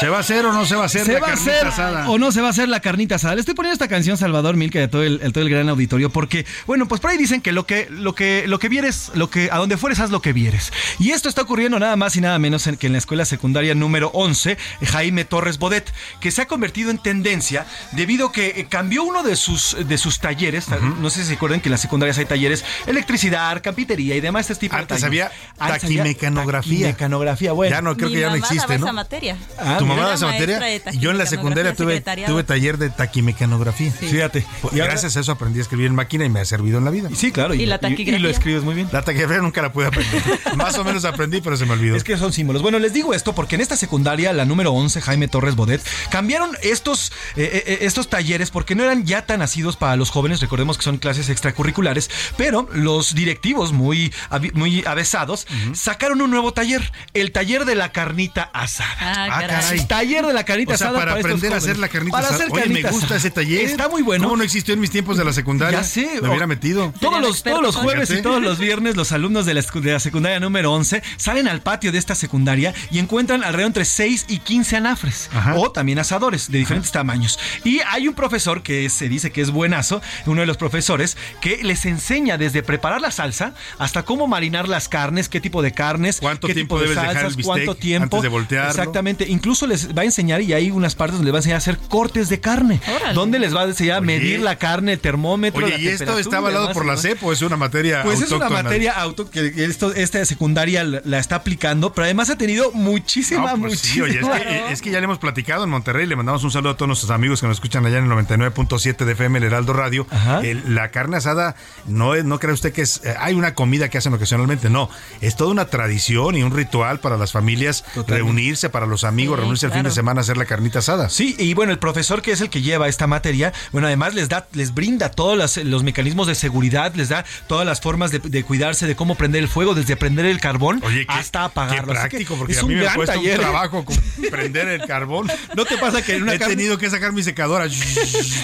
¿Se va a hacer o no se va a hacer ¿Se la va carnita hacer asada? o no se va a hacer la carnita asada? Le estoy poniendo esta canción Salvador Milka de todo el, el- todo el gran auditorio porque, bueno, pues por ahí dicen que lo que lo que lo que vieres, lo que a donde fueres haz lo que vieres. Y esto está ocurriendo nada más y nada menos en, que en la escuela secundaria número 11, Jaime Torres Bodet, que se ha convertido en tendencia debido a que eh, cambió uno de sus de sus talleres, no sé si se acuerdan que en las secundarias hay talleres electricidad, carpintería y demás este tipo Antes de había talleres. Antes había taquimecanografía. Taquimecanografía, bueno. Ya no, creo Mi que ya no mamá daba existe, ¿no? esa materia. Ah, ¿Tu mamá de esa materia? yo en la secundaria tuve, tuve taller de taquimecanografía. Fíjate. Pues, Y ahora- Gracias a eso aprendí a escribir en máquina y me ha servido en la vida. Sí, claro. ¿Y la taquigrafía? Y lo escribes muy bien. La taquigrafía nunca la pude aprender. Más o menos aprendí, pero se me olvidó. Es que son símbolos. Bueno, les digo esto porque en esta secundaria, la número 11, Jaime Torres Bodet, cambiaron estos, eh, eh, estos talleres porque no eran ya tan nacidos para los jóvenes. Recordemos que son clases extracurriculares, pero los directivos muy, muy avesados sacaron un nuevo taller, el taller de la carnita asada. Ah, Ah, caray. caray. Taller de la carnita O sea, asada para aprender a hacer la carnita Para asada. hacer Oye, me gusta asada. ese taller. Está muy bueno. ¿Cómo no existió en mis tiempos de la secundaria? Ya sé. Me hubiera metido. Todos los, todos los jueves y todos los viernes los alumnos de la, escu- de la secundaria número 11 salen al patio de esta secundaria y encuentran alrededor entre 6 y 15 anafres Ajá. o también asadores de diferentes tamaños. Y hay un profesor que se dice que es buenazo, uno de los profesores, que les enseña desde preparar la salsa hasta cómo marinar las carnes, qué tipo de carnes, ¿Cuánto qué tiempo tipo de salsas, cuánto tiempo. antes de voltearlo? Exactamente. Incluso les va a enseñar y hay unas partes donde les va a enseñar a hacer cortes de carne. Órale. Donde les va a enseñar a medir la carne, el termómetro, Oye, la ¿y esto está avalado demás, por la. CEP o es una materia Pues es una materia auto que esto, esta secundaria la, está aplicando, pero además ha tenido muchísima, No, pues sí, muchísima. oye, es que, es que ya le hemos platicado en Monterrey, le mandamos un saludo a todos nuestros amigos que nos escuchan allá en el 99.7 de FM, el Heraldo Radio. El- la carne asada, no, es- no cree usted que es, eh, hay una comida que hacen ocasionalmente, no, es toda una tradición y un ritual para las familias Totalmente. reunirse, para los amigos, Sí, reunirse el fin de semana a hacer la carnita asada. Sí, y bueno, el profesor que es el que lleva esta materia, bueno, además les da, les brinda todos los mecanismos de seguridad, les da todas las formas de, de cuidarse, de cómo prender el fuego, desde prender el carbón Oye, qué, hasta qué apagarlo. Que práctico, porque es a mí un me gran cuesta un trabajo con prender el carbón. ¿No te pasa que en una He carne- tenido que sacar mi secadora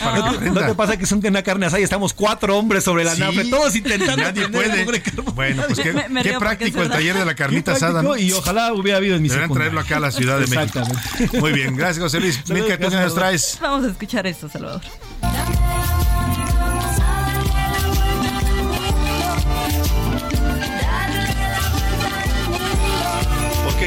para ¿No que no te pasa que son una carne asada y estamos cuatro hombres sobre la Sí. nave, todos intentando Nadie prender el puede. pobre carbón? Bueno, pues qué, Me- me qué práctico el taller de la carnita Qué asada, Y ojalá hubiera habido en mi Deberían traerlo acá a la Ciudad de México. Exactamente. Muy bien, gracias José Luis. Milka, ¿tú qué nos traes? Vamos a escuchar esto, Salvador.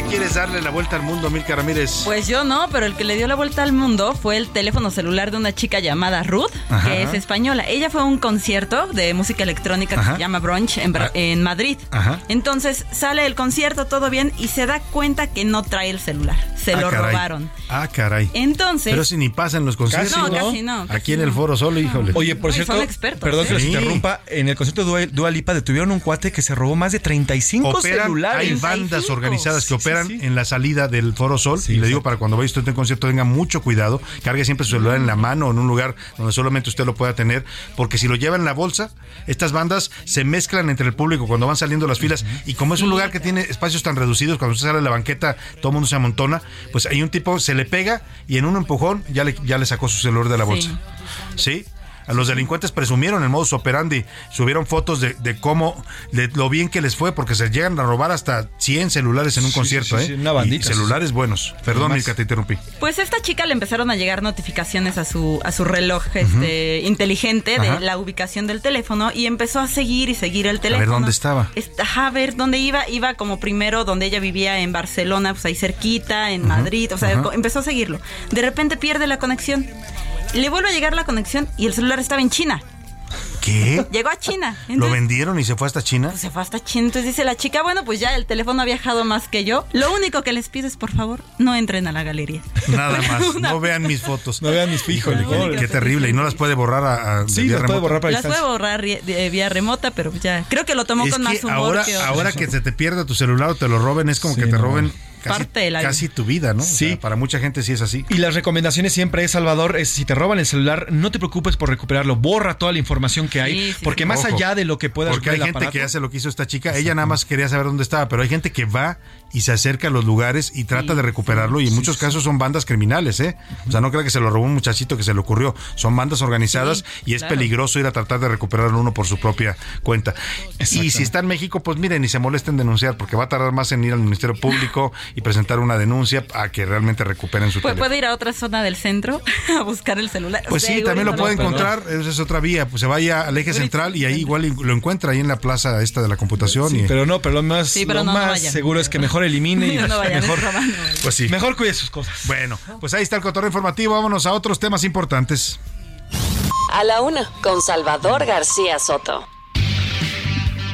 Quieres darle la vuelta al mundo, Milka Ramírez? Pues yo no, pero el que le dio la vuelta al mundo fue el teléfono celular de una chica llamada Ruth, Ajá. que es española. Ella fue a un concierto de música electrónica que se llama Brunch en, Bra- Ah. en Madrid. Ajá. Entonces sale el concierto, todo bien, y se da cuenta que no trae el celular. Se Ah, lo caray. robaron. Ah, caray. Entonces. Pero si ni pasa en los conciertos. Casi no, casi no, casi Aquí en el no. foro solo, híjole. Oye, por Ay, cierto, son expertos, perdón ¿eh? que los Sí. interrumpa, en el concierto de Dua, Dua Lipa detuvieron un cuate que se robó más de 35 operan, celulares. hay bandas 35. organizadas que Sí, sí. en la salida del Foro Sol Sí, y le digo para cuando vaya usted a un concierto tenga mucho cuidado, cargue siempre su celular en la mano o en un lugar donde solamente usted lo pueda tener, porque si lo lleva en la bolsa, estas bandas se mezclan entre el público cuando van saliendo las filas y como es un lugar que tiene espacios tan reducidos, cuando usted sale de la banqueta todo el mundo se amontona, pues hay un tipo se le pega y en un empujón ya le, ya le sacó su celular de la bolsa. ¿Sí? A los delincuentes presumieron el modus operandi, subieron fotos de, de cómo, de lo bien que les fue, porque se llegan a robar hasta 100 celulares en un Sí, concierto, sí, ¿eh? una bandita. Y celulares buenos. Perdón, Milka, te interrumpí. Pues a esta chica le empezaron a llegar notificaciones a su, a su reloj este, inteligente de Ajá. la ubicación del teléfono y empezó a seguir y seguir el teléfono. dónde estaba. Est- Ajá, a ver dónde iba. Iba como primero donde ella vivía en Barcelona, pues ahí cerquita, en Madrid. O sea, ajá. empezó a seguirlo. De repente pierde la conexión. Le vuelve a llegar la conexión y el celular estaba en China. ¿Qué? Llegó a China. ¿Lo vendieron y se fue hasta China? pues se fue hasta China. Entonces dice la chica, bueno, pues ya el teléfono ha viajado más que yo. Lo único que les pido es, por favor, no entren a la galería. Nada más. Una- No vean mis fotos. No vean mis fijos. Qué, qué terrible. Y no las puede borrar a, a- de Sí, vía las puede remota. borrar para Las puede borrar de vía remota, pero ya creo que lo tomó Es con que más humor ahora, que ahora que se te pierda tu celular o te lo roben, es como Sí, que te no. roben casi, Parte de la vida. casi tu vida, ¿no? O Sí. sea, para mucha gente sí es así. Y las recomendaciones siempre es, Salvador, es si te roban el celular, no te preocupes por recuperarlo, borra toda la información que hay, Sí, sí, porque sí. más Ojo, allá de lo que puedas Porque hay gente aparato- que hace lo que hizo esta chica. Ella nada más quería saber dónde estaba, pero hay gente que va y se acerca a los lugares y trata de recuperarlo. Y en muchos casos son bandas criminales, ¿eh? O sea, no creo que se lo robó un muchachito que se le ocurrió. Son bandas organizadas Sí, y es claro. peligroso ir a tratar de recuperarlo uno por su propia cuenta. Y si está en México, pues miren, y se molesten en denunciar, porque va a tardar más en ir al Ministerio Público y presentar una denuncia a que realmente recuperen su teléfono. puede ir a otra zona del centro a buscar el celular. Pues sí, también lo puede encontrar, esa es otra vía, pues se vaya al eje central y ahí igual lo encuentra ahí en la plaza esta de la computación. y, Pero no, pero lo más, Sí, pero lo no, más seguro es que mejor elimine y No vayan, mejor, pues sí. mejor cuide sus cosas. Bueno, pues ahí está el cotorreo informativo, vámonos a otros temas importantes. A la una, con Salvador García Soto.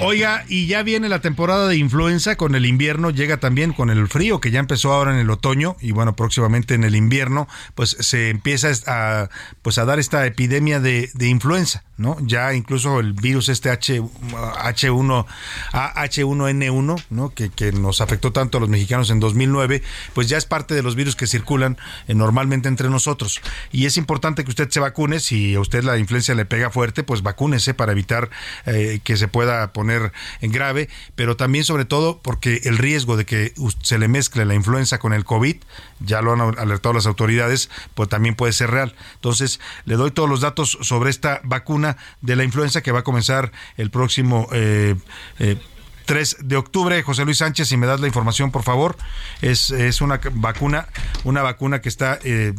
Oiga, y ya viene la temporada de influenza con el invierno, llega también con el frío que ya empezó ahora en el otoño y bueno, próximamente en el invierno, pues se empieza a, pues a dar esta epidemia de, de influenza, ¿no? Ya incluso el virus este H, H1, H1N1, ¿no? Que, que nos afectó tanto a los mexicanos en 2009, pues ya es parte de los virus que circulan eh, normalmente entre nosotros. Y es importante que usted se vacune, si a usted la influencia le pega fuerte, pues vacúnese para evitar eh, que se pueda poner en grave, pero también sobre todo porque el riesgo de que se le mezcle la influenza con el COVID, ya lo han alertado las autoridades, pues también puede ser real. Entonces, le doy todos los datos sobre esta vacuna de la influenza que va a comenzar el próximo eh, eh, 3 de octubre. José Luis Sánchez, si me das la información, por favor. Es, es una vacuna, una vacuna que está eh,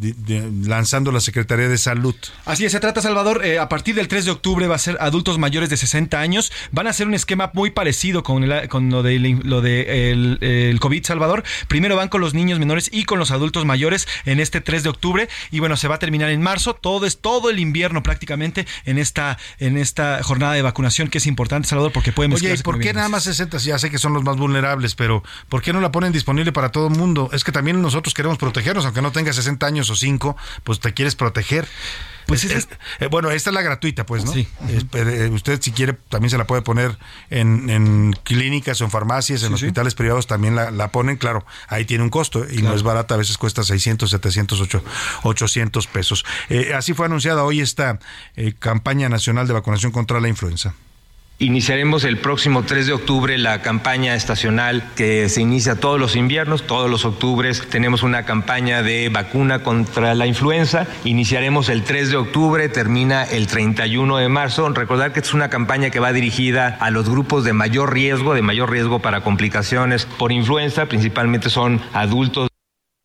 lanzando la Secretaría de Salud. Así es, se trata, Salvador. eh, a partir del 3 de octubre va a ser adultos mayores de 60 años. Van a hacer un esquema muy parecido con, el- con lo de, lo de el, el COVID, Salvador. Primero van con los niños menores y con los adultos mayores en este 3 de octubre. Y bueno, se va a terminar en marzo. Todo es todo el invierno prácticamente en esta, en esta jornada de vacunación que es importante, Salvador, porque puede Oye, mezclarse. ¿y por qué nada más 60? Ya sé que son los más vulnerables, pero ¿por qué no la ponen disponible para todo el mundo? Es que también nosotros queremos protegernos, aunque no tenga 60 años o 5, pues te quieres proteger. Pues Es- es- eh, bueno, esta es la gratuita, pues, ¿no? Sí. Eh, usted, si quiere, también se la puede poner en, en clínicas o en farmacias, en Sí, sí. hospitales privados también la, la ponen. Claro, ahí tiene un costo y no es barata, a veces cuesta 600, 700, ocho- 800 pesos. Eh, así fue anunciada hoy esta eh, campaña nacional de vacunación contra la influenza. Iniciaremos el próximo 3 de octubre la campaña estacional que se inicia todos los inviernos, todos los octubres. Tenemos una campaña de vacuna contra la influenza. Iniciaremos el 3 de octubre, termina el 31 de marzo. Recordar que es una campaña que va dirigida a los grupos de mayor riesgo, de mayor riesgo para complicaciones por influenza, principalmente son adultos.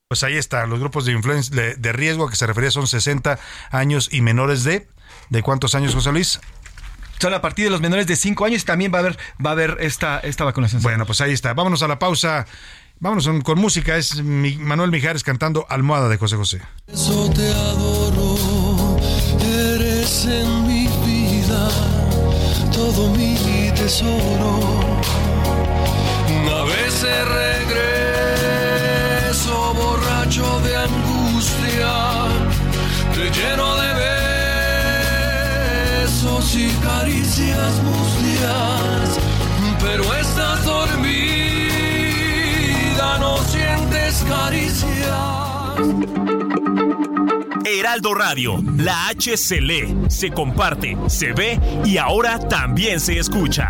Pues ahí está, los grupos de influencia de, de riesgo a que se refería son 60 años y menores de ¿de cuántos años, José Luis? Son a partir de los menores de 5 años y también va a haber, va a haber esta, esta vacunación. Bueno, pues ahí está. Vámonos a la pausa. Vámonos con, música. Es mi- Manuel Mijares cantando Almohada de José José. Eso te adoro, eres en mi vida todo mi tesoro. A veces regreso borracho de angustia, te lleno besos y caricias mustias, pero estás dormida, no sientes caricias. Heraldo Radio, la H se lee, se comparte, se ve y ahora también se escucha.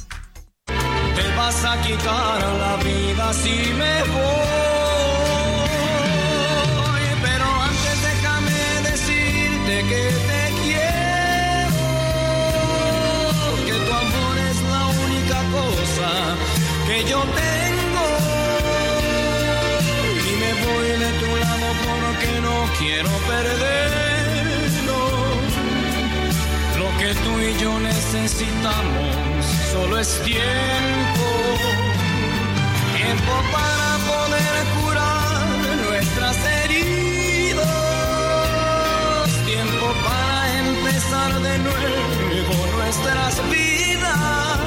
Te vas a quitar la vida si me voy. Pero antes déjame decirte que te quiero. Que tu amor es la única cosa que yo tengo. Y me voy de tu lado porque no quiero perderlo. Lo que tú y yo necesitamos solo es tiempo. Tiempo para poder curar nuestras heridas. Tiempo para de nuevo nuestras vidas.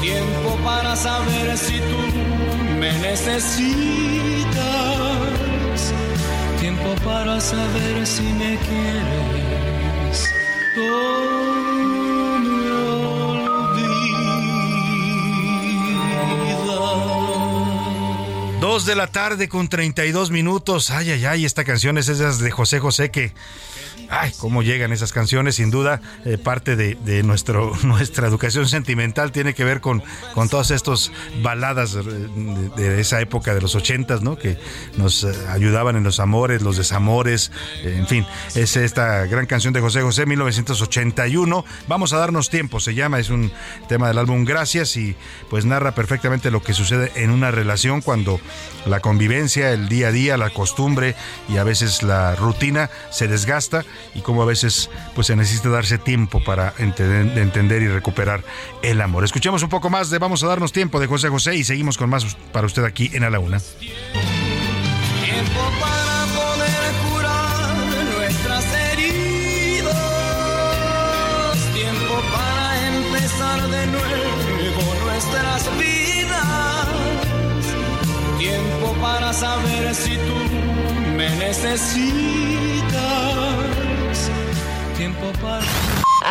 Tiempo para saber si tú me necesitas. Tiempo para saber si me quieres. No Dos de la tarde con 32 minutos. Ay, ay, ay, esta canción es esas de José José que Ay, cómo llegan esas canciones, sin duda, eh, parte de, nuestro, nuestra educación sentimental tiene que ver con, con todas estas baladas de, de, esa época de los ochentas, ¿no? Que nos eh, ayudaban en los amores, los desamores, eh, en fin, es esta gran canción de José José, 1981. Vamos a darnos tiempo, se llama, es un tema del álbum Gracias y pues narra perfectamente lo que sucede en una relación cuando la convivencia, el día a día, la costumbre y a veces la rutina se desgasta y cómo a veces pues se necesita darse tiempo para entender, entender, y recuperar el amor. Escuchemos un poco más de Vamos a darnos tiempo de José José y seguimos con más para usted aquí en A la Una. Tiempo para poder curar nuestras heridas. Tiempo para empezar de nuevo nuestras vidas. Tiempo para saber si tú me necesitas.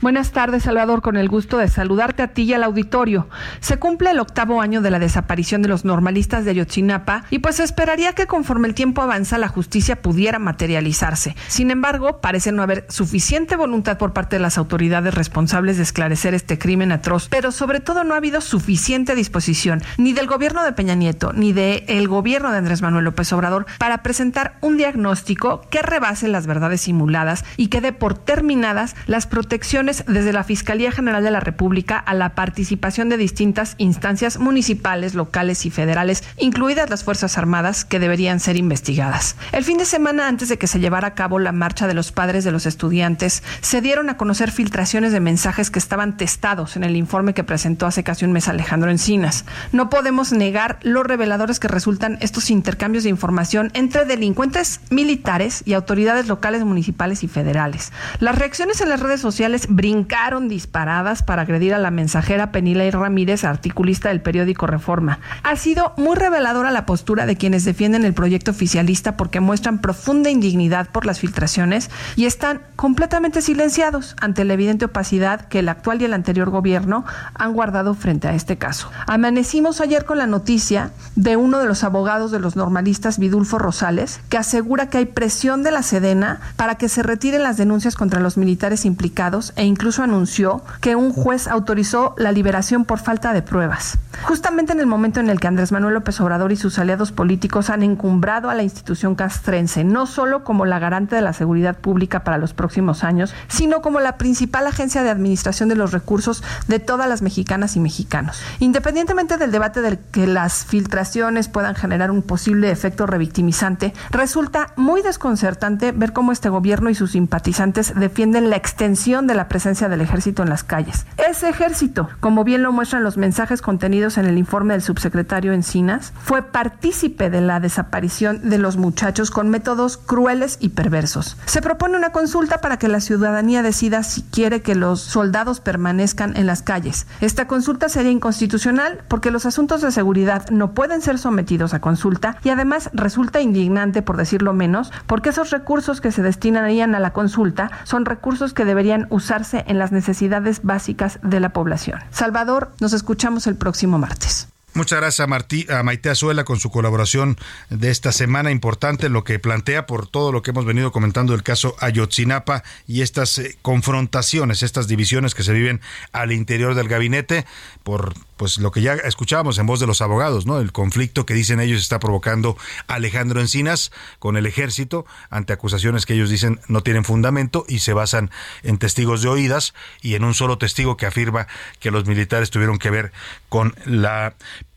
Buenas tardes, Salvador, con el gusto de saludarte a ti y al auditorio. Se cumple el octavo año de la desaparición de los normalistas de Ayotzinapa y pues esperaría que conforme el tiempo avanza la justicia pudiera materializarse. Sin embargo, parece no haber suficiente voluntad por parte de las autoridades responsables de esclarecer este crimen atroz, pero sobre todo no ha habido suficiente disposición ni del gobierno de Peña Nieto ni del el gobierno de Andrés Manuel López Obrador para presentar un diagnóstico que rebase las verdades simuladas y que dé por terminadas las protecciones desde la Fiscalía General de la República a la participación de distintas instancias municipales, locales y federales, incluidas las Fuerzas Armadas, que deberían ser investigadas. El fin de semana antes de que se llevara a cabo la marcha de los padres de los estudiantes, se dieron a conocer filtraciones de mensajes que estaban testados en el informe que presentó hace casi un mes Alejandro Encinas. No podemos negar lo reveladores que resultan estos intercambios de información entre delincuentes militares y autoridades locales, municipales y federales. Las reacciones en las redes sociales brincaron disparadas para agredir a la mensajera Penila y Ramírez, articulista del periódico Reforma. Ha sido muy reveladora la postura de quienes defienden el proyecto oficialista porque muestran profunda indignidad por las filtraciones y están completamente silenciados ante la evidente opacidad que el actual y el anterior gobierno han guardado frente a este caso. Amanecimos ayer con la noticia de uno de los abogados de los normalistas, Vidulfo Rosales, que asegura que hay presión de la Sedena para que se retiren las denuncias contra los militares implicados e incluso anunció que un juez autorizó la liberación por falta de pruebas. Justamente en el momento en el que Andrés Manuel López Obrador y sus aliados políticos han encumbrado a la institución castrense, no solo como la garante de la seguridad pública para los próximos años, sino como la principal agencia de administración de los recursos de todas las mexicanas y mexicanos. Independientemente del debate de que las filtraciones puedan generar un posible efecto revictimizante, resulta muy desconcertante ver cómo este gobierno y sus simpatizantes defienden la extensión de la presencia del ejército en las calles. Ese ejército, como bien lo muestran los mensajes contenidos en el informe del subsecretario Encinas, fue partícipe de la desaparición de los muchachos con métodos crueles y perversos. Se propone una consulta para que la ciudadanía decida si quiere que los soldados permanezcan en las calles. Esta consulta sería inconstitucional porque los asuntos de seguridad no pueden ser sometidos a consulta y además resulta indignante, por decirlo menos, porque esos recursos que se destinarían a la consulta son recursos que deberían usarse en las necesidades básicas de la población. Salvador, nos escuchamos el próximo martes. Muchas gracias a, Martí, a Maite Azuela con su colaboración de esta semana importante, lo que plantea por todo lo que hemos venido comentando del caso Ayotzinapa y estas eh, confrontaciones, estas divisiones que se viven al interior del gabinete por pues lo que ya escuchábamos en voz de los abogados, ¿no? El conflicto que dicen ellos está provocando Alejandro Encinas con el ejército ante acusaciones que ellos dicen no tienen fundamento y se basan en testigos de oídas y en un solo testigo que afirma que los militares tuvieron que ver con la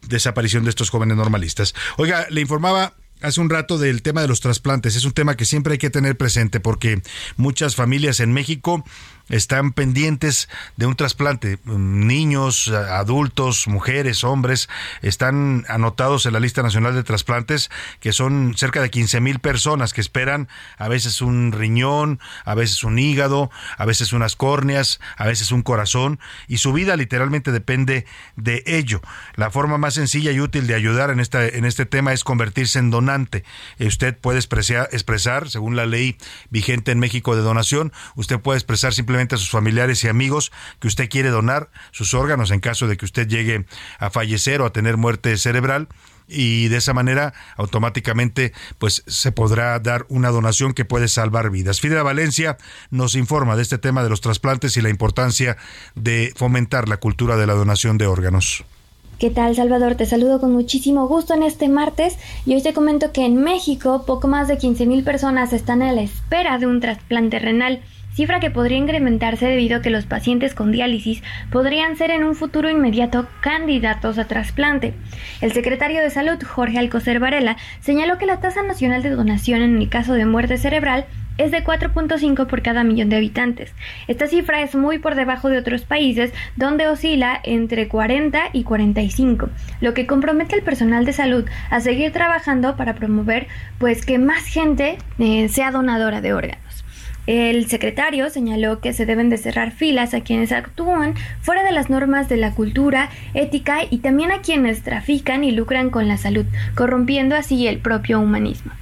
desaparición de estos jóvenes normalistas. Oiga, le informaba hace un rato del tema de los trasplantes. Es un tema que siempre hay que tener presente porque muchas familias en México están pendientes de un trasplante. Niños, adultos, mujeres, hombres están anotados en la lista nacional de trasplantes, que son cerca de 15 mil personas que esperan a veces un riñón, a veces un hígado, a veces unas córneas, a veces un corazón, y su vida literalmente depende de ello. La forma más sencilla y útil de ayudar en, esta, en este tema es convertirse en donante. Usted puede expresar, expresar, según la ley vigente en México de donación, usted puede expresar simplemente a sus familiares y amigos que usted quiere donar sus órganos en caso de que usted llegue a fallecer o a tener muerte cerebral y de esa manera automáticamente pues se podrá dar una donación que puede salvar vidas. Fidel Valencia nos informa de este tema de los trasplantes y la importancia de fomentar la cultura de la donación de órganos. ¿Qué tal, Salvador? Te saludo con muchísimo gusto en este martes y hoy te comento que en México poco más de 15.000 personas están a la espera de un trasplante renal cifra que podría incrementarse debido a que los pacientes con diálisis podrían ser en un futuro inmediato candidatos a trasplante. El secretario de Salud, Jorge Alcocer Varela, señaló que la tasa nacional de donación en el caso de muerte cerebral es de 4.5 por cada millón de habitantes. Esta cifra es muy por debajo de otros países donde oscila entre 40 y 45, lo que compromete al personal de salud a seguir trabajando para promover pues que más gente eh, sea donadora de órganos. El secretario señaló que se deben de cerrar filas a quienes actúan fuera de las normas de la cultura, ética y también a quienes trafican y lucran con la salud, corrompiendo así el propio humanismo.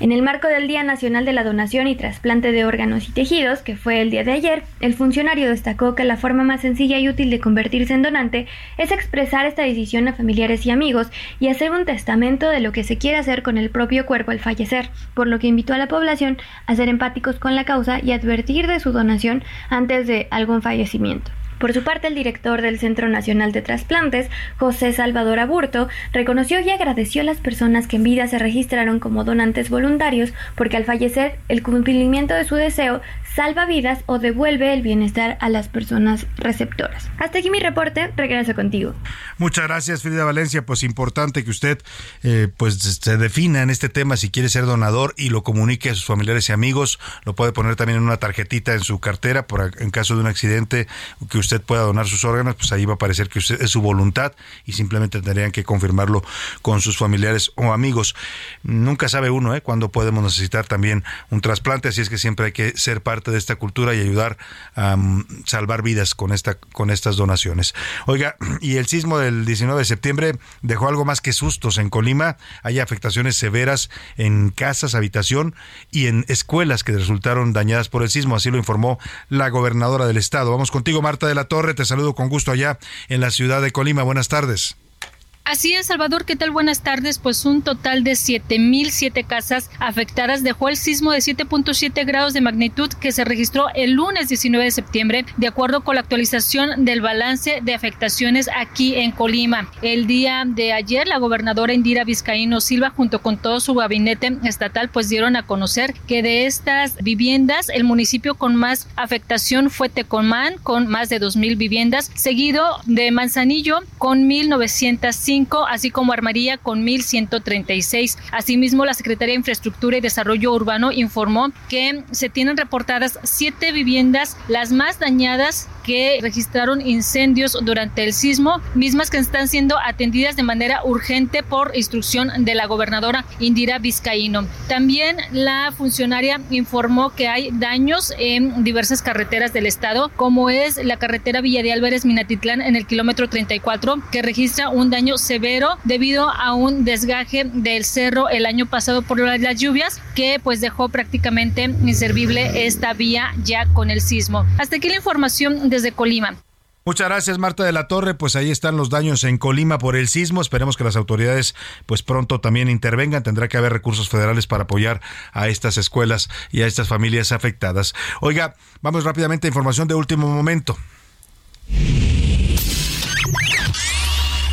En el marco del Día Nacional de la Donación y Trasplante de Órganos y Tejidos, que fue el día de ayer, el funcionario destacó que la forma más sencilla y útil de convertirse en donante es expresar esta decisión a familiares y amigos y hacer un testamento de lo que se quiere hacer con el propio cuerpo al fallecer, por lo que invitó a la población a ser empáticos con la causa y advertir de su donación antes de algún fallecimiento. Por su parte, el director del Centro Nacional de Trasplantes, José Salvador Aburto, reconoció y agradeció a las personas que en vida se registraron como donantes voluntarios porque al fallecer el cumplimiento de su deseo salva vidas o devuelve el bienestar a las personas receptoras. Hasta aquí mi reporte, regreso contigo. Muchas gracias, Frida Valencia. Pues importante que usted eh, pues se defina en este tema si quiere ser donador y lo comunique a sus familiares y amigos. Lo puede poner también en una tarjetita en su cartera por en caso de un accidente que usted pueda donar sus órganos, pues ahí va a aparecer que usted, es su voluntad y simplemente tendrían que confirmarlo con sus familiares o amigos. Nunca sabe uno, ¿eh? Cuándo podemos necesitar también un trasplante, así es que siempre hay que ser parte de esta cultura y ayudar a mm, salvar vidas con, esta, con estas donaciones. Oiga, y el sismo del 19 de septiembre dejó algo más que sustos en Colima. Hay afectaciones severas en casas, habitación y en escuelas que resultaron dañadas por el sismo. Así lo informó la gobernadora del estado. Vamos contigo, Marta de la Torre. Te saludo con gusto allá en la ciudad de Colima. Buenas tardes. Así es, Salvador, ¿qué tal? Buenas tardes. Pues un total de 7.007 casas afectadas dejó el sismo de 7.7 grados de magnitud que se registró el lunes 19 de septiembre, de acuerdo con la actualización del balance de afectaciones aquí en Colima. El día de ayer, la gobernadora Indira Vizcaíno Silva, junto con todo su gabinete estatal, pues dieron a conocer que de estas viviendas, el municipio con más afectación fue Tecomán, con más de 2.000 viviendas, seguido de Manzanillo, con 1.905 así como Armaría con 1.136. Asimismo, la Secretaría de Infraestructura y Desarrollo Urbano informó que se tienen reportadas siete viviendas, las más dañadas que registraron incendios durante el sismo, mismas que están siendo atendidas de manera urgente por instrucción de la gobernadora Indira Vizcaíno. También la funcionaria informó que hay daños en diversas carreteras del estado, como es la carretera Villa de Álvarez Minatitlán en el kilómetro 34, que registra un daño severo debido a un desgaje del cerro el año pasado por las lluvias que pues dejó prácticamente inservible esta vía ya con el sismo. Hasta aquí la información desde Colima. Muchas gracias Marta de la Torre, pues ahí están los daños en Colima por el sismo, esperemos que las autoridades pues pronto también intervengan, tendrá que haber recursos federales para apoyar a estas escuelas y a estas familias afectadas. Oiga, vamos rápidamente a información de último momento.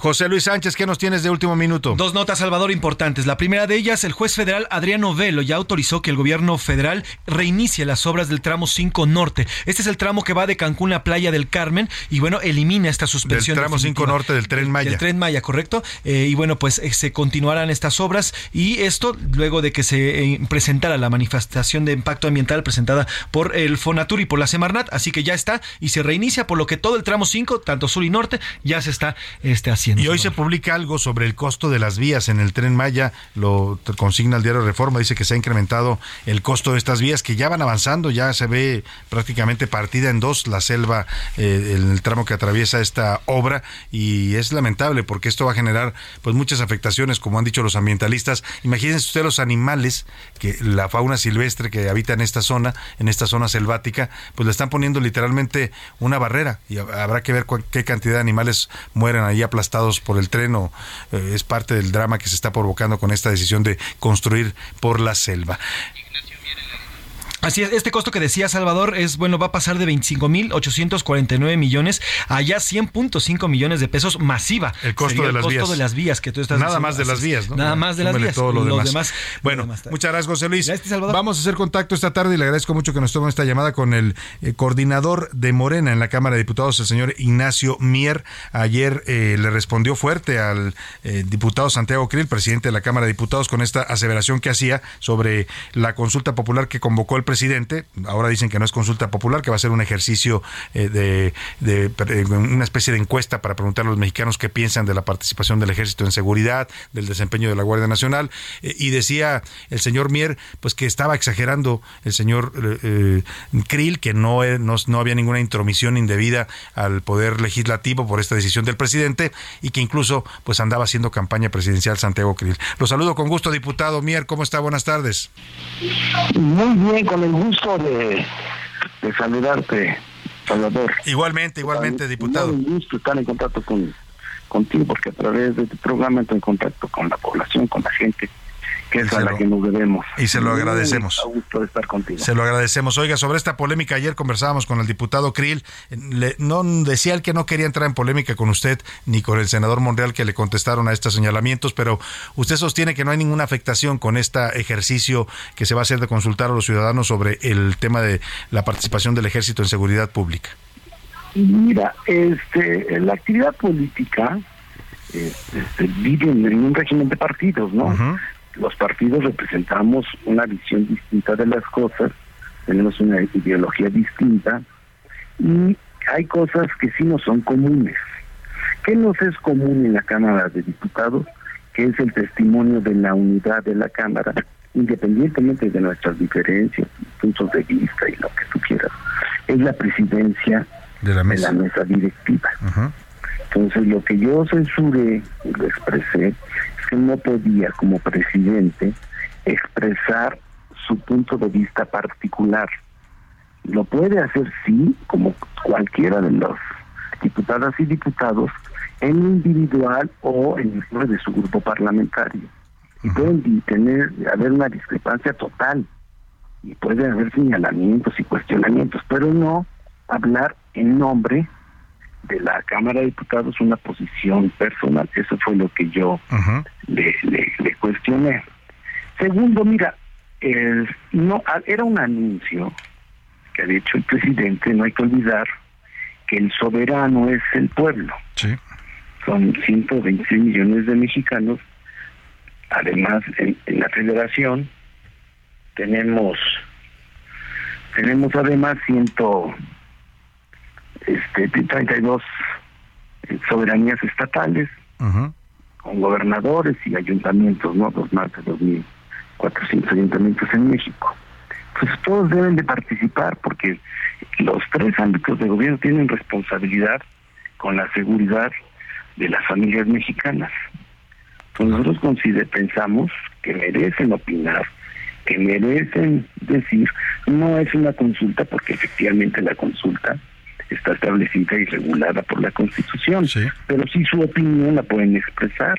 José Luis Sánchez, ¿qué nos tienes de último minuto? Dos notas, Salvador, importantes. La primera de ellas, el juez federal Adriano Velo ya autorizó que el gobierno federal reinicie las obras del tramo 5 norte. Este es el tramo que va de Cancún a Playa del Carmen y bueno, elimina esta suspensión. Del tramo 5 norte del tren Maya. Del tren Maya, correcto. Eh, y bueno, pues eh, se continuarán estas obras y esto luego de que se eh, presentara la manifestación de impacto ambiental presentada por el Fonatur y por la Semarnat, así que ya está y se reinicia, por lo que todo el tramo 5, tanto sur y norte, ya se está este, haciendo. Y hoy se publica algo sobre el costo de las vías en el tren Maya, lo consigna el diario Reforma, dice que se ha incrementado el costo de estas vías que ya van avanzando, ya se ve prácticamente partida en dos la selva eh, en el tramo que atraviesa esta obra y es lamentable porque esto va a generar pues muchas afectaciones, como han dicho los ambientalistas. Imagínense usted los animales, que la fauna silvestre que habita en esta zona, en esta zona selvática, pues le están poniendo literalmente una barrera y habrá que ver qué cantidad de animales mueren ahí aplastados por el tren o eh, es parte del drama que se está provocando con esta decisión de construir por la selva. Así es, este costo que decía Salvador es, bueno, va a pasar de 25.849 millones a ya 100.5 millones de pesos masiva. El costo, de, las vías. de las vías que tú estás Nada más de las vías, ¿no? Nada más de las vías. Todo lo demás. Bueno, muchas gracias, José Luis. Vamos a hacer contacto esta tarde y le agradezco mucho que nos tome esta llamada con el eh, coordinador de Morena en la Cámara de Diputados, el señor Ignacio Mier. Ayer eh, le respondió fuerte al eh, diputado Santiago Krill, presidente de la Cámara de Diputados, con esta aseveración que hacía sobre la consulta popular que convocó el presidente. Ahora dicen que no es consulta popular, que va a ser un ejercicio eh, de, de, una especie de encuesta para preguntar a los mexicanos qué piensan de la participación del ejército en seguridad, del desempeño de la Guardia Nacional. Eh, y decía el señor Mier, pues que estaba exagerando el señor eh, Krill, que no, no, no había ninguna intromisión indebida al poder legislativo por esta decisión del presidente y que incluso pues andaba haciendo campaña presidencial Santiago Krill. Lo saludo con gusto, diputado Mier. ¿Cómo está? Buenas tardes. Muy bien, con el gusto de, de saludarte, Salvador. Igualmente, igualmente, diputado. Un gusto estar en contacto con, contigo, porque a través de tu programa estoy en contacto con la población, con la gente que es a la que nos debemos. Y se lo agradecemos. Muy gusto de estar contigo. Se lo agradecemos. Oiga, sobre esta polémica, ayer conversábamos con el diputado Krill. Le, no decía él que no quería entrar en polémica con usted ni con el senador Monreal que le contestaron a estos señalamientos, pero usted sostiene que no hay ninguna afectación con este ejercicio que se va a hacer de consultar a los ciudadanos sobre el tema de la participación del ejército en seguridad pública. Mira, este, la actividad política este, vive en un régimen de partidos, ¿no? Los partidos representamos una visión distinta de las cosas, tenemos una ideología distinta y hay cosas que sí nos son comunes. ¿Qué nos es común en la Cámara de Diputados? Que es el testimonio de la unidad de la Cámara, independientemente de nuestras diferencias, puntos de vista y lo que tú quieras. Es la presidencia de la mesa, de la mesa directiva. Entonces, lo que yo censuré y lo expresé es que no podía, como presidente, expresar su punto de vista particular. Lo puede hacer, sí, como cualquiera de los diputadas y diputados, en individual o en el nombre de su grupo parlamentario. Y pueden tener, haber una discrepancia total. Y puede haber señalamientos y cuestionamientos, pero no hablar en nombre de la Cámara de Diputados una posición personal. Eso fue lo que yo le, le, cuestioné. Segundo, mira, el, no era un anuncio que había hecho el presidente, no hay que olvidar que el soberano es el pueblo. Son 126 millones de mexicanos. Además, en, en la federación tenemos tenemos además ciento este, 32 soberanías estatales, con gobernadores y ayuntamientos, ¿no? Dos más de 2.400 ayuntamientos en México. Pues todos deben de participar porque los tres ámbitos de gobierno tienen responsabilidad con la seguridad de las familias mexicanas. Pues nosotros consider, pensamos que merecen opinar, que merecen decir, no es una consulta porque efectivamente la consulta está establecida y regulada por la Constitución, pero sí su opinión la pueden expresar.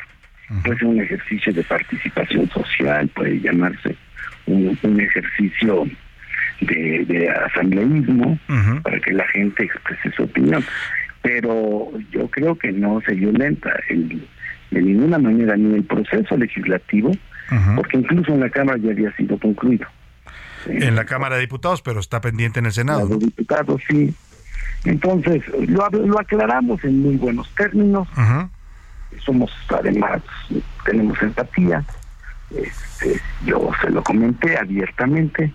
Puede ser un ejercicio de participación social, puede llamarse un, ejercicio de, asambleísmo para que la gente exprese su opinión. pero yo creo que no se violenta el, de ninguna manera ni el proceso legislativo, porque incluso en la Cámara ya había sido concluido. En la Cámara de Diputados, pero está pendiente en el Senado. Los diputados, sí. Entonces, lo, lo aclaramos en muy buenos términos. Somos, además, tenemos empatía. Este, yo se lo comenté abiertamente.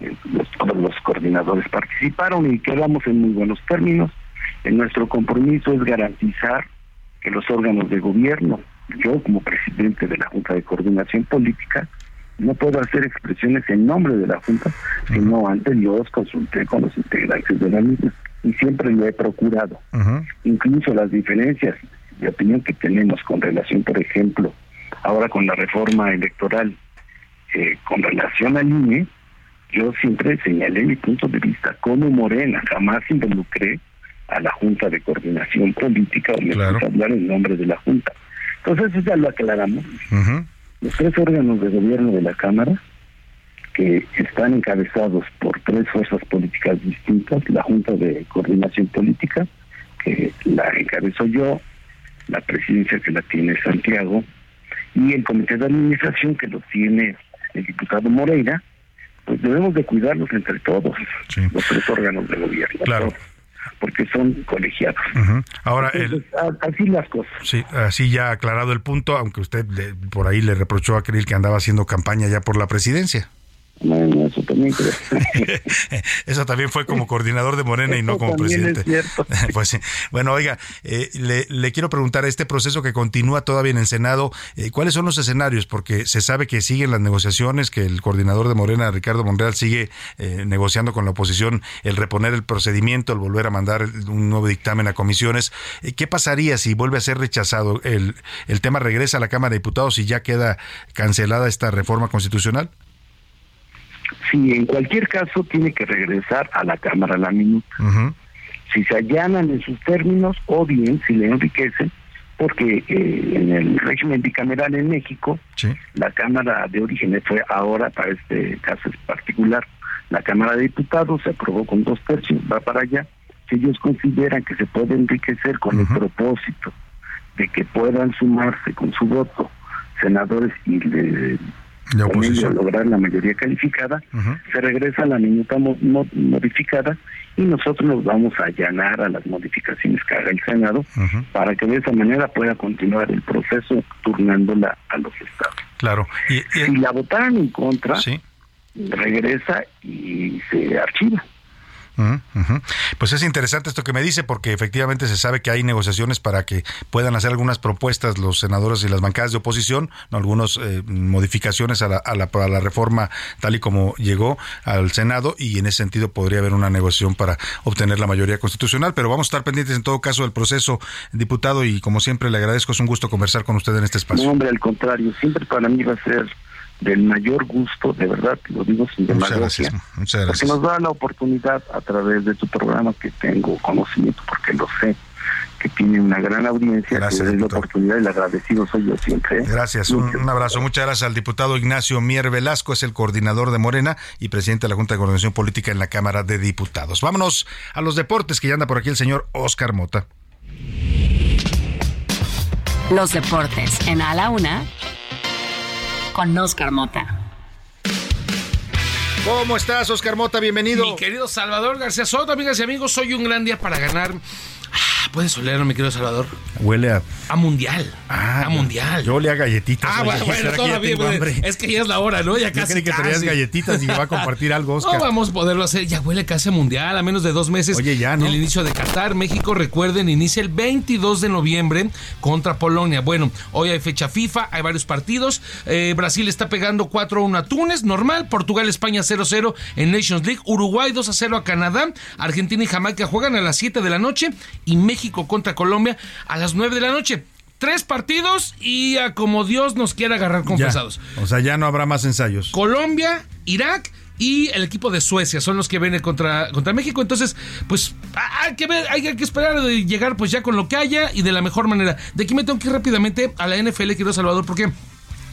Eh, los- todos los coordinadores participaron y quedamos en muy buenos términos. Eh, nuestro compromiso es garantizar que los órganos de gobierno, yo como presidente de la Junta de Coordinación Política, no puedo hacer expresiones en nombre de la Junta, sino antes yo consulté con los integrantes de la misma y siempre lo he procurado. Incluso las diferencias de opinión que tenemos con relación, por ejemplo, ahora con la reforma electoral, eh, con relación al INE, yo siempre señalé mi punto de vista como Morena, jamás involucré a la Junta de Coordinación Política o me puse a hablar en nombre de la Junta. Entonces eso ya lo aclaramos. Los tres órganos de gobierno de la Cámara, que están encabezados por tres fuerzas políticas distintas, la Junta de Coordinación Política, que la encabezo yo, la presidencia que la tiene Santiago, y el comité de administración que lo tiene el diputado Moreira, pues debemos de cuidarlos entre todos, los tres órganos de gobierno, Claro. Porque son colegiados. Ahora, Entonces, así las cosas. Sí, así ya aclarado el punto, aunque usted le- por ahí le reprochó a Krill que andaba haciendo campaña ya por la presidencia. No, no, eso también creo. Eso también fue como coordinador de Morena y no como también es presidente. cierto. pues sí. Bueno, oiga, eh, le, le quiero preguntar, este proceso que continúa todavía en el Senado, eh, ¿cuáles son los escenarios? Porque se sabe que siguen las negociaciones, que el coordinador de Morena, Ricardo Monreal, sigue eh, negociando con la oposición el reponer el procedimiento, el volver a mandar un nuevo dictamen a comisiones. Eh, ¿Qué pasaría si vuelve a ser rechazado? ¿El, ¿El tema regresa a la Cámara de Diputados y ya queda cancelada esta reforma constitucional? Sí, en cualquier caso tiene que regresar a la Cámara la minuta. Si se allanan en sus términos o bien si le enriquecen, porque eh, en el régimen bicameral en México, la Cámara de Orígenes fue ahora, para este caso es particular, la Cámara de Diputados se aprobó con dos tercios, va para allá. Si ellos consideran que se puede enriquecer con el propósito de que puedan sumarse con su voto senadores y le, con ello lograr la mayoría calificada, se regresa a la minuta mo- mo- modificada y nosotros nos vamos a allanar a las modificaciones que haga el Senado para que de esa manera pueda continuar el proceso turnándola a los estados. Claro. Y, Si la votaran en contra, regresa y se archiva. Pues es interesante esto que me dice porque efectivamente se sabe que hay negociaciones para que puedan hacer algunas propuestas los senadores y las bancadas de oposición, algunas modificaciones a la, a, la, reforma tal y como llegó al Senado y en ese sentido podría haber una negociación para obtener la mayoría constitucional, pero vamos a estar pendientes en todo caso del proceso, diputado, y como siempre le agradezco, es un gusto conversar con usted en este espacio. Hombre, al contrario, siempre para mí va a ser del mayor gusto, de verdad, lo digo sin Muchas demagogia, gracias, muchas porque gracias. nos da la oportunidad a través de tu programa que tengo conocimiento, porque lo sé, que tiene una gran audiencia, Gracias, que la oportunidad y el agradecido soy yo siempre. ¿eh? Gracias, un, un abrazo. Muchas gracias al diputado Ignacio Mier Velasco, es el coordinador de Morena y presidente de la Junta de Coordinación Política en la Cámara de Diputados. Vámonos a los deportes, que ya anda por aquí el señor Oscar Mota. Los deportes en A la Una con Oscar Mota. ¿Cómo estás, Oscar Mota? Bienvenido. Mi querido Salvador García Soto, amigas y amigos, hoy un gran día para ganar. Ah, ¿Puedes olerlo, mi querido Salvador? Huele a... A mundial. Ah, a mundial. Yo le a galletitas. Ah, oye, bueno, ¿será bueno, que ya todavía. Es que ya es la hora, ¿no? Ya Yo casi. creí que traías galletitas y me va a compartir algo, Oscar. No vamos a poderlo hacer. Ya huele casi a mundial, a menos de dos meses Oye, ya, ¿no? del inicio de Qatar. México, recuerden, inicia el 22 de noviembre contra Polonia. Bueno, hoy hay fecha FIFA, hay varios partidos. Eh, Brasil está pegando 4-1 a Túnez, normal. Portugal, España 0-0 en Nations League. Uruguay 2-0 a Canadá. Argentina y Jamaica juegan a las 7 de la noche. Y México contra Colombia a las 9 de la noche. Tres partidos y a como Dios nos quiera agarrar Ya. confesados. O sea, ya no habrá más ensayos. Colombia, Irak y el equipo de Suecia son los que vienen contra, contra México. Entonces, pues hay que ver, hay que esperar de llegar pues ya con lo que haya y de la mejor manera. De aquí me tengo que ir rápidamente a la NFL, querido Salvador, porque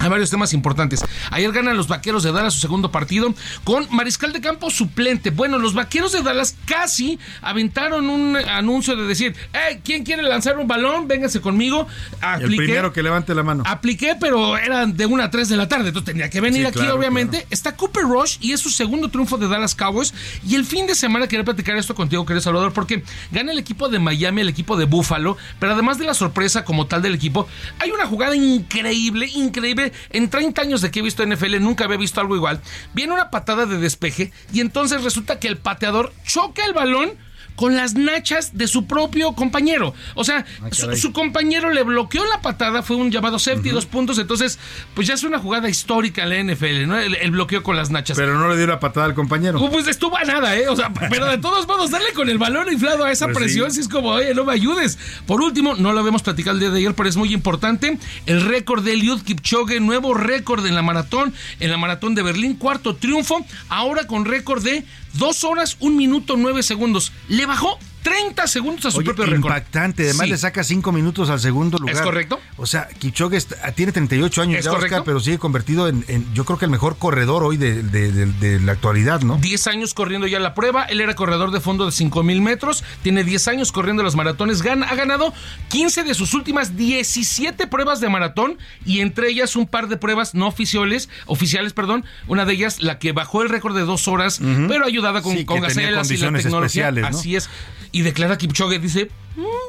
Hay varios temas importantes. Ayer ganan los vaqueros de Dallas su segundo partido con Mariscal de Campo suplente. Bueno, los vaqueros de Dallas casi aventaron un anuncio de decir: hey, ¿quién quiere lanzar un balón? Véngase conmigo. Apliqué, el primero que levante la mano. Apliqué, pero eran de 1 a 3 de la tarde. Entonces tenía que venir aquí, obviamente. Está Cooper Rush y es su segundo triunfo de Dallas Cowboys. Y el fin de semana quería platicar esto contigo, querido Salvador, porque gana el equipo de Miami, el equipo de Buffalo. Pero además de la sorpresa como tal del equipo, hay una jugada increíble, increíble en 30 años de que he visto NFL nunca había visto algo igual. Viene una patada de despeje y entonces resulta que el pateador choca el balón con las nachas de su propio compañero. O sea, ah, su, compañero le bloqueó la patada, fue un llamado safety, dos puntos. Entonces, pues ya es una jugada histórica en la NFL, ¿no? El, bloqueo con las nachas. Pero no le dio la patada al compañero. Uh, pues estuvo a nada, ¿eh? O sea, pero de todos modos, darle con el balón inflado a esa pues presión, si es como, oye, no me ayudes. Por último, no lo habíamos platicado el día de ayer, pero es muy importante. El récord de Eliud Kipchoge, nuevo récord en la maratón, en la maratón de Berlín, cuarto triunfo, ahora con récord de dos horas, un minuto, nueve segundos. Le bajó 30 segundos a su propio récord. Impactante, además le saca 5 minutos al segundo lugar. ¿Es correcto? O sea, Kipchoge tiene 38 años ya, Oscar, pero sigue convertido en, yo creo que el mejor corredor hoy de, la actualidad, ¿no? 10 años corriendo ya la prueba, él era corredor de fondo de 5 mil metros, tiene 10 años corriendo los maratones, gana, ha ganado 15 de sus últimas 17 pruebas de maratón y entre ellas un par de pruebas no oficiales, oficiales, perdón, una de ellas la que bajó el récord de dos horas, pero ayudada con, con gacelas y la tecnología. Así es y declara Kipchoge, dice,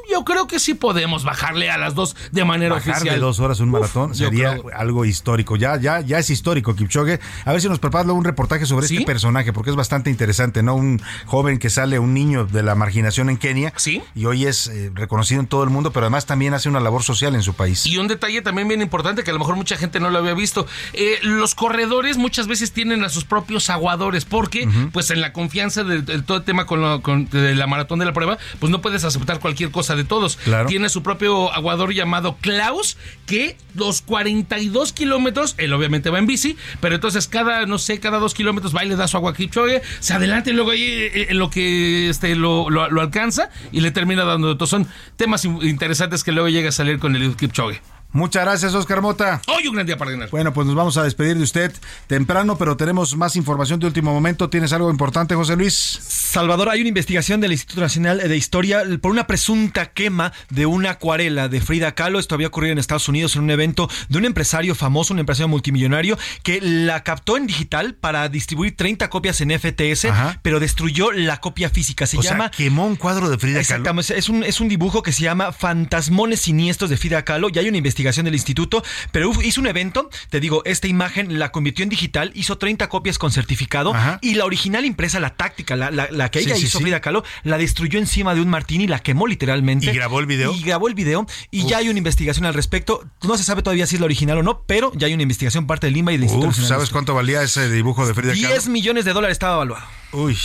yo creo que sí podemos bajarle a las dos de manera Bajar oficial. de dos horas un maratón sería algo histórico. Ya, ya, ya es histórico, Kipchoge. A ver si nos preparas un reportaje sobre este personaje, porque es bastante interesante, ¿no? Un joven que sale, un niño de la marginación en Kenia. Sí. Y hoy es eh, reconocido en todo el mundo, pero además también hace una labor social en su país. Y un detalle también bien importante que a lo mejor mucha gente no lo había visto. Eh, los corredores muchas veces tienen a sus propios aguadores, porque, pues en la confianza de, todo el tema con, con de la maratón de la prueba, pues no puedes aceptar cualquier cosa de todos. Tiene su propio aguador llamado Klaus, que los 42 kilómetros, él obviamente va en bici, pero entonces cada, no sé, cada dos kilómetros va y le da su agua a Kipchoge, se adelanta y luego ahí eh, en lo que este, lo, lo, alcanza y le termina dando. Entonces son temas interesantes que luego llega a salir con el Kipchoge. Muchas gracias, Oscar Mota. Hoy un gran día para ganar. Bueno, pues nos vamos a despedir de usted temprano, pero tenemos más información de último momento. ¿Tienes algo importante, José Luis? Salvador, hay una investigación del Instituto Nacional de Historia por una presunta quema de una acuarela de Frida Kahlo. Esto había ocurrido en Estados Unidos en un evento de un empresario famoso, un empresario multimillonario, que la captó en digital para distribuir 30 copias en FTS, pero destruyó la copia física. Se llama. quemó un cuadro de Frida Kahlo. Exactamente. Es un, es un dibujo que se llama Fantasmones Siniestros de Frida Kahlo. Y hay una investigación del instituto, pero hizo un evento, te digo, esta imagen la convirtió en digital, hizo 30 copias con certificado y la original impresa, la táctica, la, la, que ella hizo, Frida Kahlo, la destruyó encima de un martini, la quemó literalmente. ¿Y grabó el video? Y grabó el video y ya hay una investigación al respecto. No se sabe todavía si es la original o no, pero ya hay una investigación parte del Lima y del Instituto ¿Sabes cuánto valía ese dibujo de Frida Kahlo? 10 millones de dólares estaba evaluado. Uy.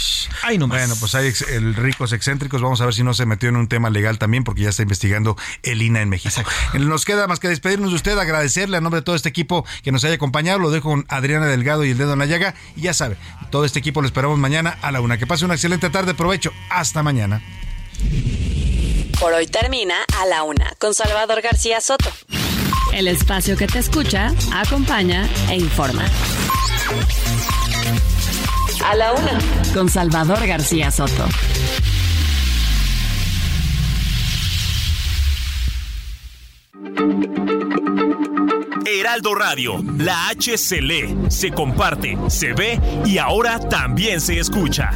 Ay, no Bueno, pues hay el ricos excéntricos. Vamos a ver si no se metió en un tema legal también, porque ya está investigando el INA en México. Nos queda más que despedirnos de usted, agradecerle a nombre de todo este equipo que nos haya acompañado. Lo dejo con Adriana Delgado y el dedo en la llaga. Y ya sabe, todo este equipo lo esperamos mañana a la una. Que pase una excelente tarde. Provecho. Hasta mañana. Por hoy termina a la una con Salvador García Soto. El espacio que te escucha, acompaña e informa. A la una. Con Salvador García Soto. Heraldo Radio, la H se lee, se comparte, se ve y ahora también se escucha.